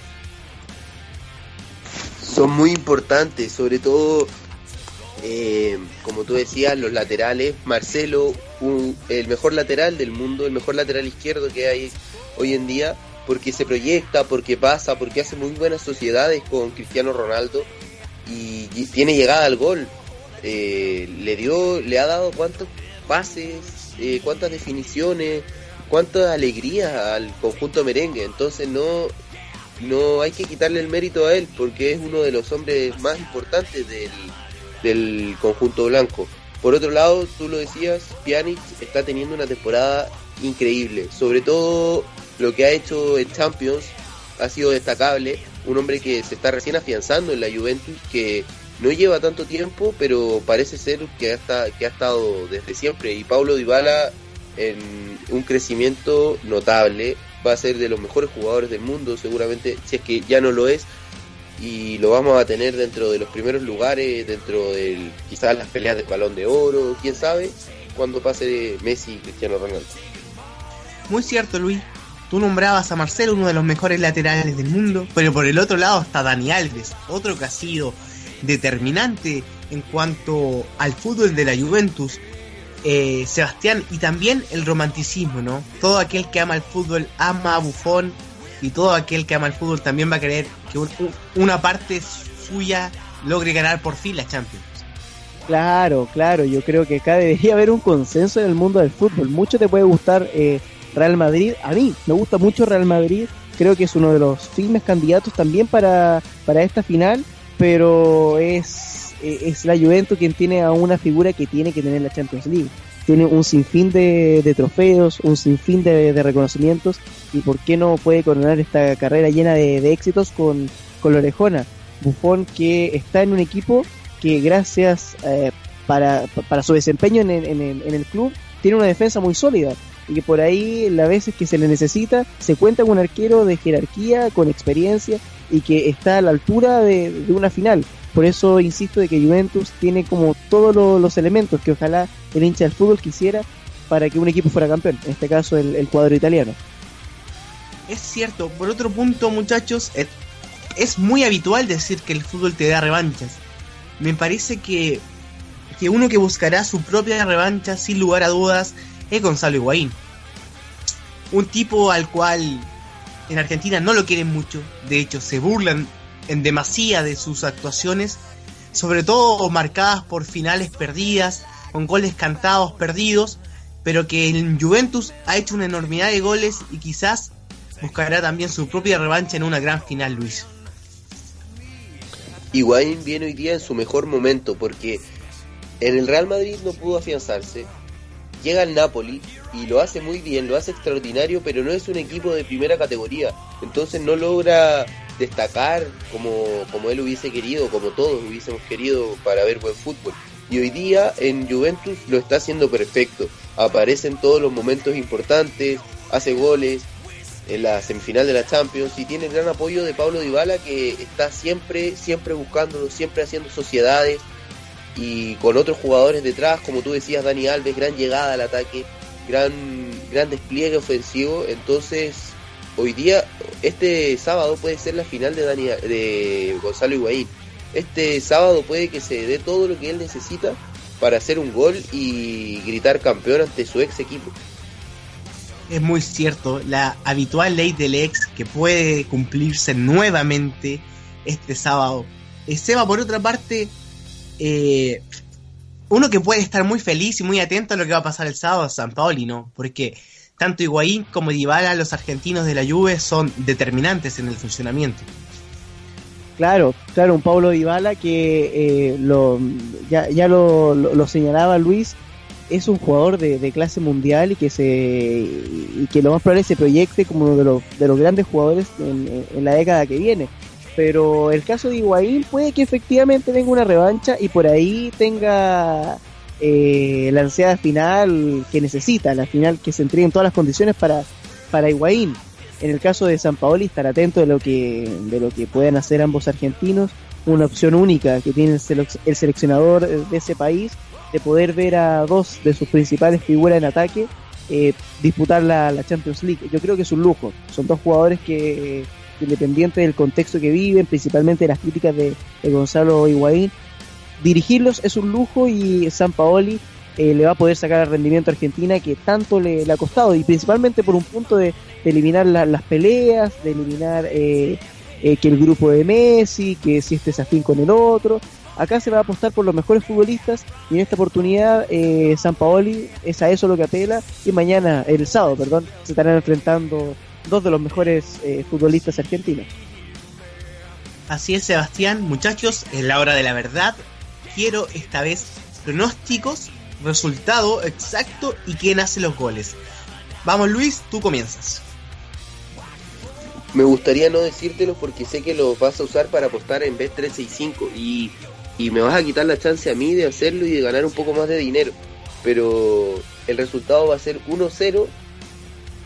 Son muy importantes, sobre todo, eh, como tú decías, los laterales. Marcelo, el mejor lateral del mundo, el mejor lateral izquierdo que hay hoy en día, porque se proyecta, porque pasa, porque hace muy buenas sociedades con Cristiano Ronaldo y tiene llegada al gol eh, le dio, le ha dado cuántos pases, eh, cuántas definiciones, cuánta alegría al conjunto merengue. Entonces no, no hay que quitarle el mérito a él porque es uno de los hombres más importantes del, del conjunto blanco. Por otro lado, tú lo decías, Pjanic está teniendo una temporada increíble. Sobre todo lo que ha hecho en Champions ha sido destacable. Un hombre que se está recién afianzando en la Juventus, que no lleva tanto tiempo, pero parece ser que ha, estado desde siempre. Y Paulo Dybala en un crecimiento notable, va a ser de los mejores jugadores del mundo, seguramente, si es que ya no lo es, y lo vamos a tener dentro de los primeros lugares, dentro del quizás las peleas del balón de oro, quién sabe, cuando pase Messi y Cristiano Ronaldo.
Muy cierto, Luis. Tú nombrabas a Marcelo uno de los mejores laterales del mundo, pero por el otro lado está Dani Alves, otro que ha sido determinante en cuanto al fútbol de la Juventus, eh, Sebastián, y también el romanticismo, ¿no? Todo aquel que ama el fútbol ama a Buffon y todo aquel que ama el fútbol también va a querer que una parte suya logre ganar por fin la Champions.
Claro, claro, yo creo que acá debería haber un consenso en el mundo del fútbol. Mucho te puede gustar eh, Real Madrid, a mí me gusta mucho Real Madrid, creo que es uno de los firmes candidatos también para, para esta final pero es, es la Juventus quien tiene a una figura que tiene que tener la Champions League. Tiene un sinfín de, de trofeos, un sinfín de, de, reconocimientos y por qué no puede coronar esta carrera llena de, éxitos con, con la orejona. Buffon que está en un equipo que gracias eh, para, para su desempeño en, en, en el club tiene una defensa muy sólida y que por ahí las veces que se le necesita se cuenta con un arquero de jerarquía, con experiencia y que está a la altura de, una final. Por eso insisto de que Juventus tiene como todos los elementos que ojalá el hincha del fútbol quisiera para que un equipo fuera campeón, en este caso el, cuadro italiano.
Es cierto, por otro punto muchachos, es muy habitual decir que el fútbol te da revanchas. Me parece que, que uno que buscará su propia revancha sin lugar a dudas es Gonzalo Higuaín. Un tipo al cual en Argentina no lo quieren mucho, de hecho se burlan en demasía de sus actuaciones, sobre todo marcadas por finales perdidas, con goles cantados perdidos, pero que en Juventus ha hecho una enormidad de goles y quizás buscará también su propia revancha en una gran final, Luis.
Higuaín viene hoy día en su mejor momento porque en el Real Madrid no pudo afianzarse, llega al Napoli y lo hace muy bien, lo hace extraordinario, pero no es un equipo de primera categoría, entonces no logra destacar como, como él hubiese querido, como todos hubiésemos querido para ver buen fútbol. Y hoy día en Juventus lo está haciendo perfecto, aparece en todos los momentos importantes, hace goles, en la semifinal de la Champions y tiene el gran apoyo de Pablo Dybala que está siempre siempre buscándolo, siempre haciendo sociedades y con otros jugadores detrás, como tú decías Dani Alves, gran llegada al ataque, gran despliegue ofensivo, entonces hoy día este sábado puede ser la final de Dani de Gonzalo Higuaín. Este sábado puede que se dé todo lo que él necesita para hacer un gol y gritar campeón ante su ex equipo
es muy cierto, la habitual ley del ex que puede cumplirse nuevamente este sábado. Eh, Seba, por otra parte, eh, uno que puede estar muy feliz y muy atento a lo que va a pasar el sábado es San Paoli, ¿no? Porque tanto Higuaín como Dybala, los argentinos de la Juve, son determinantes en el funcionamiento.
Claro, claro, un Pablo Dybala que eh, lo, ya, ya lo, lo señalaba Luis, es un jugador de, clase mundial y que se y que lo más probable se proyecte como uno de los, de los grandes jugadores en, la década que viene. Pero el caso de Higuaín puede que efectivamente venga una revancha y por ahí tenga eh, la ansiedad final que necesita, la final que se entreguen todas las condiciones para, para Higuaín. En el caso de San Paoli, estar atento de lo que, de lo que puedan hacer ambos argentinos, una opción única que tiene el seleccionador de ese país de poder ver a dos de sus principales figuras en ataque eh, disputar la, Champions League. Yo creo que es un lujo. Son dos jugadores que, independiente del contexto que viven, principalmente de las críticas de, Gonzalo Higuaín, dirigirlos es un lujo y San Paoli eh, le va a poder sacar el rendimiento a Argentina que tanto le, ha costado. Y principalmente por un punto de, eliminar las peleas, de eliminar eh, que el grupo de Messi, que si este es afín con el otro, Acá se va a apostar por los mejores futbolistas y en esta oportunidad eh, San Paoli es a eso lo que apela. Y mañana, el sábado, perdón, se estarán enfrentando dos de los mejores eh, futbolistas argentinos.
Así es, Sebastián. Muchachos, es la hora de la verdad. Quiero esta vez pronósticos, resultado exacto y quién hace los goles. Vamos Luis, tú comienzas.
Me gustaría no decírtelo porque sé que lo vas a usar para apostar en vez 365 y y me vas a quitar la chance a mí de hacerlo y de ganar un poco más de dinero. Pero el resultado va a ser 1-0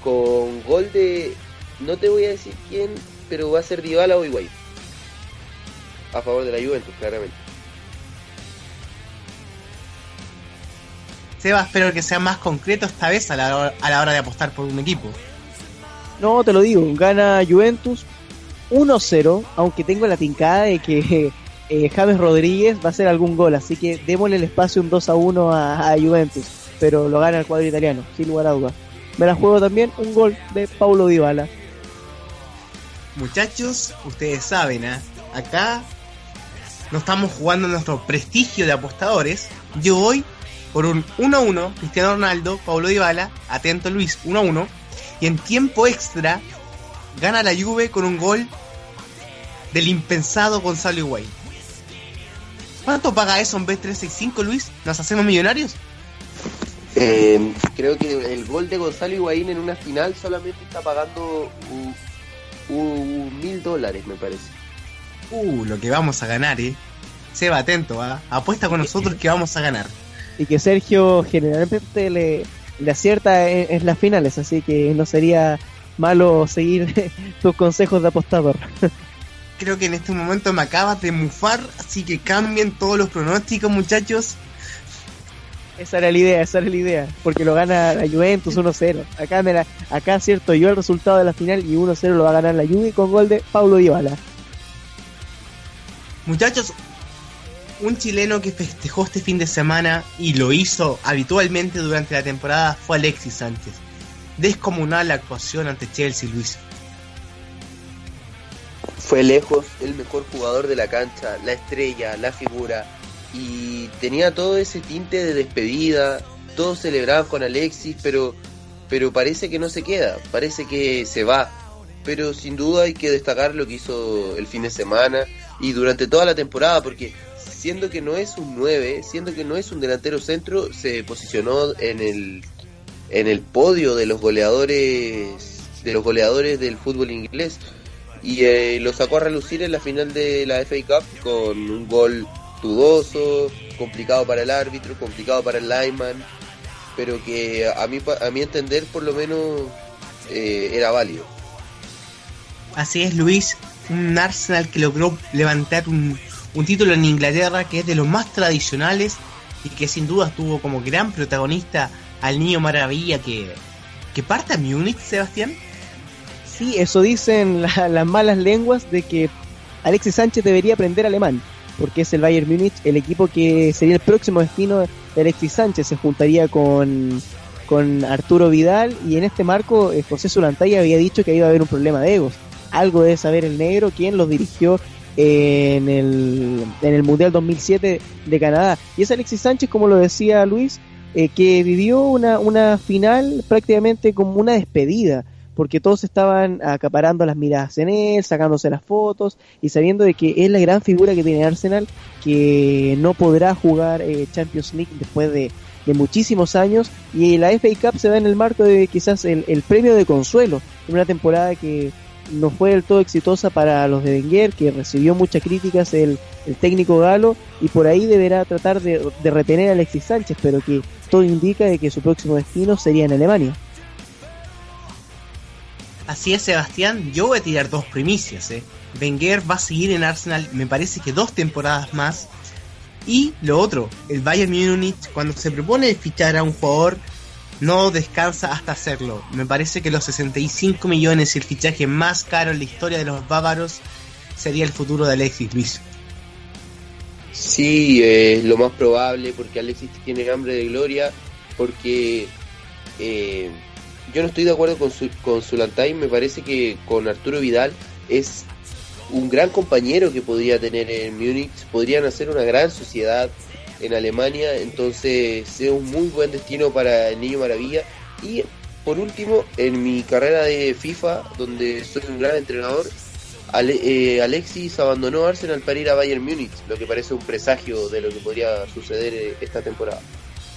con gol de, no te voy a decir quién, pero va a ser Dybala o Higuaín. A favor de la Juventus, claramente.
Seba, espero que sea más concreto esta vez a la, a la hora de apostar por un equipo.
No, te lo digo, gana Juventus 1-0, aunque tengo la tincada de que eh, James Rodríguez va a hacer algún gol, así que démosle el espacio un 2 a 1 a, Juventus, pero lo gana el cuadro italiano, sin lugar a dudas. Me la juego también un gol de Paulo Dybala.
Muchachos, ustedes saben, ¿eh? acá no estamos jugando nuestro prestigio de apostadores. Yo voy por un 1-1, Cristiano Ronaldo, Paulo Dybala, atento Luis, 1-1, y en tiempo extra gana la Juve con un gol del impensado Gonzalo Higuaín. ¿Cuánto paga eso en B365, Luis? ¿Nos hacemos millonarios?
Eh, creo que el gol de Gonzalo Higuaín en una final solamente está pagando mil dólares, me parece.
Uh, lo que vamos a ganar, eh. Seba, atento, ¿ah? apuesta con nosotros que vamos a ganar.
Y que Sergio generalmente le, le acierta en, las finales, así que no sería malo seguir (laughs) tus consejos de apostador.
creo que en este momento me acabas de mufar, así que cambien todos los pronósticos, muchachos.
Esa era la idea, esa era la idea, porque lo gana la Juventus 1-0. Acá, acá cierto, yo el resultado de la final y 1-0 lo va a ganar la Juve con gol de Paulo Dybala.
Muchachos, un chileno que festejó este fin de semana y lo hizo habitualmente durante la temporada fue Alexis Sánchez. Descomunal la actuación ante Chelsea, Luis.
Fue lejos el mejor jugador de la cancha, la estrella, la figura. Y tenía todo ese tinte de despedida. Todos celebraban con Alexis, pero, pero parece que no se queda, parece que se va. Pero sin duda hay que destacar lo que hizo el fin de semana y durante toda la temporada, porque siendo que no es un 9, siendo que no es un delantero centro, se posicionó en el, en el podio de los goleadores de los goleadores del fútbol inglés y eh, lo sacó a relucir en la final de la FA Cup con un gol dudoso, complicado para el árbitro, complicado para el lineman, pero que a mí a mi entender por lo menos eh, era válido.
Así es, Luis, un Arsenal que logró levantar un, un título en Inglaterra que es de los más tradicionales y que sin duda tuvo como gran protagonista al niño maravilla que, que parte a Múnich, Sebastián.
Sí, eso dicen las malas lenguas de que Alexis Sánchez debería aprender alemán, porque es el Bayern Múnich el equipo que sería el próximo destino de Alexis Sánchez. Se juntaría con, con Arturo Vidal y en este marco eh, José Zulantay había dicho que iba a haber un problema de egos. Algo debe saber el negro, quien los dirigió en el, en el Mundial 2007 de Canadá. Y es Alexis Sánchez, como lo decía Luis, eh, que vivió una, una final prácticamente como una despedida, porque todos estaban acaparando las miradas en él, sacándose las fotos y sabiendo de que es la gran figura que tiene Arsenal, que no podrá jugar eh, Champions League después de, de, muchísimos años y la FA Cup se da en el marco de quizás el, el premio de consuelo en una temporada que no fue del todo exitosa para los de Wenger, que recibió muchas críticas el, el técnico galo y por ahí deberá tratar de, de, retener a Alexis Sánchez, pero que todo indica de que su próximo destino sería en Alemania.
Así es, Sebastián, yo voy a tirar dos primicias. ¿eh? Wenger va a seguir en Arsenal, me parece que dos temporadas más. Y lo otro, el Bayern Múnich, cuando se propone fichar a un jugador, no descansa hasta hacerlo. Me parece que los 65 millones y el fichaje más caro en la historia de los bávaros sería el futuro de Alexis Luis.
Sí, es eh, lo más probable porque Alexis tiene hambre de gloria, porque eh, yo no estoy de acuerdo con, su, con Zulantay, me parece que con Arturo Vidal es un gran compañero que podría tener en Múnich, podrían hacer una gran sociedad, en Alemania, entonces es un muy buen destino para el Niño Maravilla. Y por último, en mi carrera de FIFA, donde soy un gran entrenador, Ale, eh, Alexis abandonó Arsenal para ir a Bayern Múnich, lo que parece un presagio de lo que podría suceder eh, esta temporada.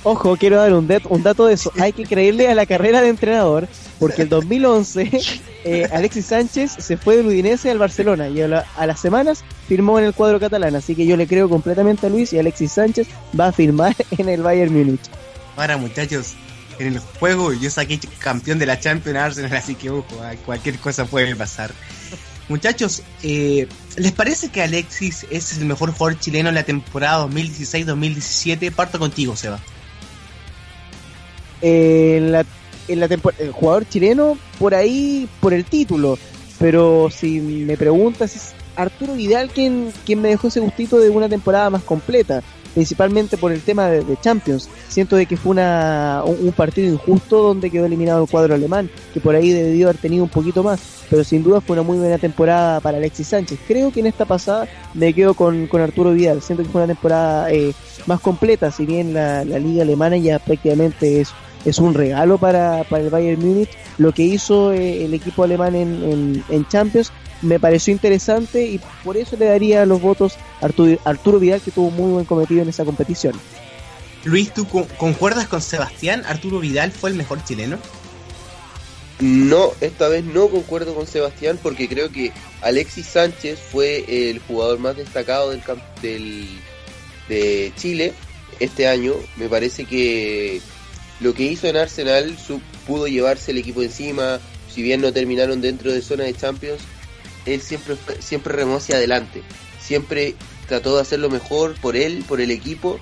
Ojo, quiero dar un, un, dato de eso. Hay que creerle a la carrera de entrenador, porque el 2011 (laughs) eh, Alexis Sánchez se fue del Udinese al Barcelona y a, la, a, las semanas firmó en el cuadro catalán. Así que yo le creo completamente a Luis y Alexis Sánchez va a firmar (laughs) en el Bayern Múnich.
Para muchachos, en el juego yo saqué campeón de la Champions Arsenal, así que ojo, cualquier cosa puede pasar. Muchachos, eh, ¿les parece que Alexis es el mejor jugador chileno en la temporada 2016-2017? Parto contigo, Seba
en la, en la el jugador chileno por ahí por el título. Pero si me preguntas es Arturo Vidal quien, quien me dejó ese gustito de una temporada más completa principalmente por el tema de, Champions. Siento de que fue una, un, un, partido injusto donde quedó eliminado el cuadro alemán que por ahí debió haber tenido un poquito más pero sin duda fue una muy buena temporada para Alexis Sánchez. Creo que en esta pasada me quedo con, con Arturo Vidal. Siento que fue una temporada eh, más completa si bien la, la liga alemana ya prácticamente es es un regalo para, para el Bayern Múnich. Lo que hizo eh, el equipo alemán en, en, en, Champions me pareció interesante y por eso le daría los votos a Arturo, Arturo Vidal, que tuvo muy buen cometido en esa competición.
Luis, ¿tú concuerdas con Sebastián? ¿Arturo Vidal fue el mejor chileno?
No, esta vez no concuerdo con Sebastián porque creo que Alexis Sánchez fue el jugador más destacado del, del de Chile este año. Me parece que lo que hizo en Arsenal pudo llevarse el equipo encima, si bien no terminaron dentro de zona de Champions, él siempre, siempre remó hacia adelante, siempre trató de hacerlo mejor por él, por el equipo,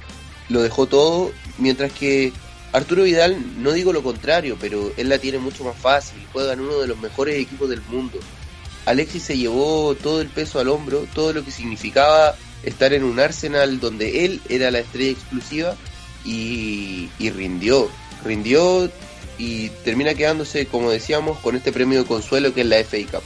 lo dejó todo, mientras que Arturo Vidal, no digo lo contrario, pero él la tiene mucho más fácil, juega en uno de los mejores equipos del mundo. Alexis se llevó todo el peso al hombro, todo lo que significaba estar en un Arsenal donde él era la estrella exclusiva y rindió, rindió y termina quedándose, como decíamos, con este premio consuelo que es la FA Cup.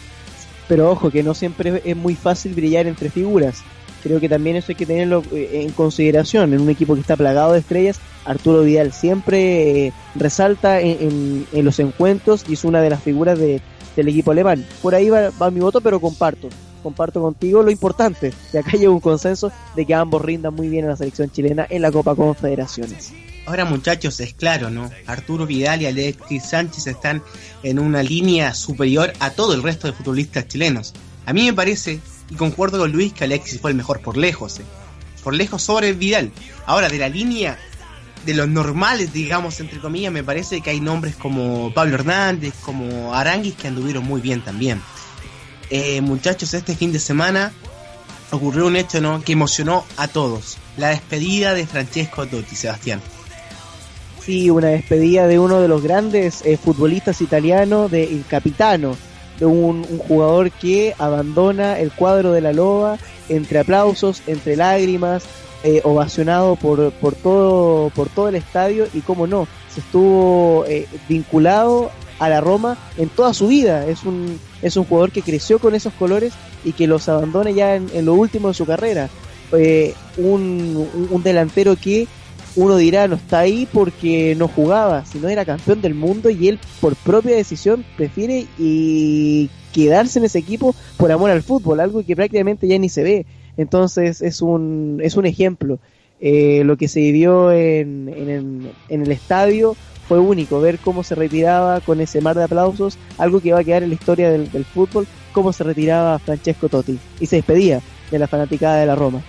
Pero ojo, que no siempre es muy fácil brillar entre figuras. Creo que también eso hay que tenerlo eh, en consideración. En un equipo que está plagado de estrellas, Arturo Vidal siempre eh, resalta en, los encuentros y es una de las figuras de, del equipo alemán. Por ahí va, mi voto, pero comparto. Comparto contigo lo importante. De acá llega un consenso de que ambos rindan muy bien en la selección chilena en la Copa Confederaciones.
Ahora muchachos, es claro, ¿no? Arturo Vidal y Alexis Sánchez están en una línea superior a todo el resto de futbolistas chilenos. A mí me parece, y concuerdo con Luis, que Alexis fue el mejor por lejos, ¿eh? Por lejos sobre Vidal. Ahora, de la línea de los normales, digamos, entre comillas, me parece que hay nombres como Pablo Hernández, como Aranguis, que anduvieron muy bien también. Eh, muchachos, este fin de semana ocurrió un hecho ¿no? que emocionó a todos. La despedida de Francesco Totti, Sebastián.
Sí, una despedida de uno de los grandes eh, futbolistas italianos, de capitano, de un, jugador que abandona el cuadro de la loba entre aplausos, entre lágrimas, eh, ovacionado por, por, todo, por todo el estadio y como no, se estuvo eh, vinculado a la Roma en toda su vida. Es un, es un jugador que creció con esos colores y que los abandona ya en, lo último de su carrera. Eh, un, un, delantero que uno dirá no está ahí porque no jugaba, sino era campeón del mundo y él por propia decisión prefiere y quedarse en ese equipo por amor al fútbol, algo que prácticamente ya ni se ve. Entonces es un, es un ejemplo. Eh, lo que se vivió en, en, el, estadio fue único, ver cómo se retiraba con ese mar de aplausos, algo que va a quedar en la historia del, fútbol, cómo se retiraba Francesco Totti y se despedía de la fanaticada de la Roma.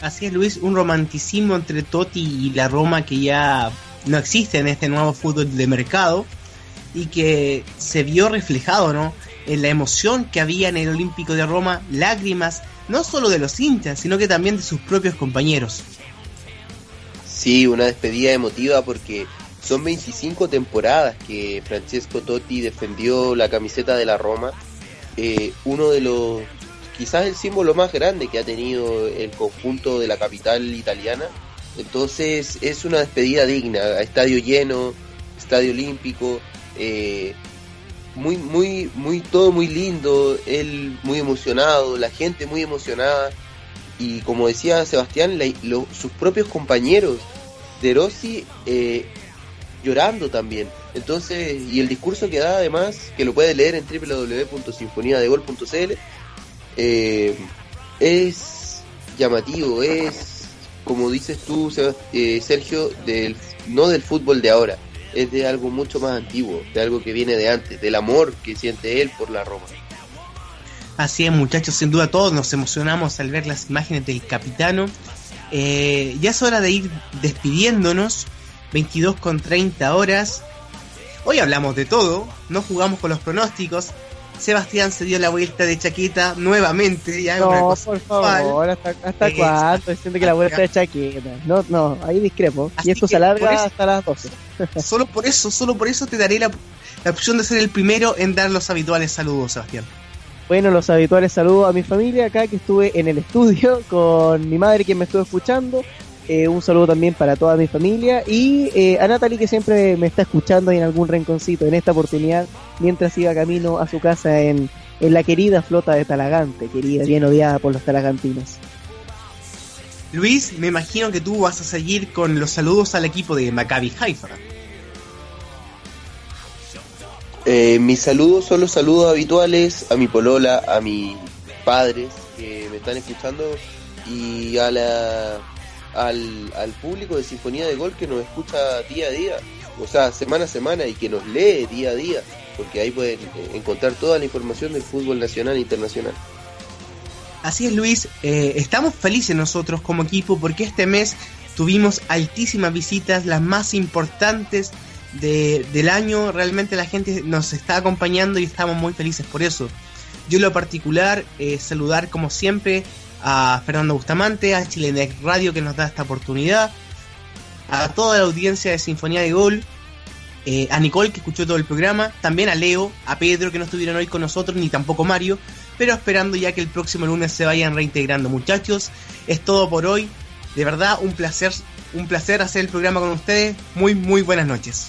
Así es, Luis, un romanticismo entre Totti y la Roma que ya no existe en este nuevo fútbol de mercado y que se vio reflejado ¿no? en la emoción que había en el Olímpico de Roma, lágrimas, no solo de los hinchas, sino que también de sus propios compañeros.
Sí, una despedida emotiva porque son 25 temporadas que Francesco Totti defendió la camiseta de la Roma, eh, uno de los, quizás el símbolo más grande que ha tenido el conjunto de la capital italiana. Entonces es una despedida digna, estadio lleno, estadio olímpico, eh, muy, muy, muy, todo muy lindo, él muy emocionado, la gente muy emocionada. Y como decía Sebastián, sus propios compañeros de Rossi eh, llorando también. Entonces, y el discurso que da además, que lo puede leer en www.sinfoniadegol.cl, eh, es llamativo, es, como dices tú, eh, Sergio, del, no del fútbol de ahora, es de algo mucho más antiguo, de algo que viene de antes, del amor que siente él por la Roma.
Así es, muchachos, sin duda todos nos emocionamos al ver las imágenes del capitano. Eh, ya es hora de ir despidiéndonos. 22 con 30 horas. Hoy hablamos de todo, no jugamos con los pronósticos. Sebastián se dio la vuelta de chaqueta nuevamente. Ya
no, por favor, ¿hasta, hasta cuándo? Siento que la vuelta de chaqueta. No, no, ahí discrepo. y esto se alarga hasta las 12. (laughs)
solo por eso, solo por eso te daré la, la opción de ser el primero en dar los habituales saludos, Sebastián.
Bueno, los habituales saludos a mi familia acá que estuve en el estudio (laughs) con mi madre quien me estuvo escuchando, eh, un saludo también para toda mi familia y eh, a Natalie que siempre me está escuchando en algún rinconcito en esta oportunidad mientras iba camino a su casa en, en la querida flota de Talagante, querida, bien odiada por los talagantinos.
Luis, me imagino que tú vas a seguir con los saludos al equipo de Maccabi Haifa.
Eh, mis saludos son los saludos habituales a mi polola, a mis padres que me están escuchando y a la al, al público de Sinfonía de Gol que nos escucha día a día, o sea, semana a semana y que nos lee día a día, porque ahí pueden eh, encontrar toda la información del fútbol nacional e internacional.
Así es, Luis. Eh, estamos felices nosotros como equipo porque este mes tuvimos altísimas visitas, las más importantes de, del año. Realmente la gente nos está acompañando y estamos muy felices por eso. Yo en lo particular, eh, saludar como siempre a Fernando Bustamante, a Chilenex Radio que nos da esta oportunidad, a toda la audiencia de Sinfonía de Gol, eh, a Nicole que escuchó todo el programa, también a Leo, a Pedro que no estuvieron hoy con nosotros, ni tampoco Mario, pero esperando ya que el próximo lunes se vayan reintegrando muchachos. Es todo por hoy. De verdad, un placer, un placer hacer el programa con ustedes. Muy, muy buenas noches.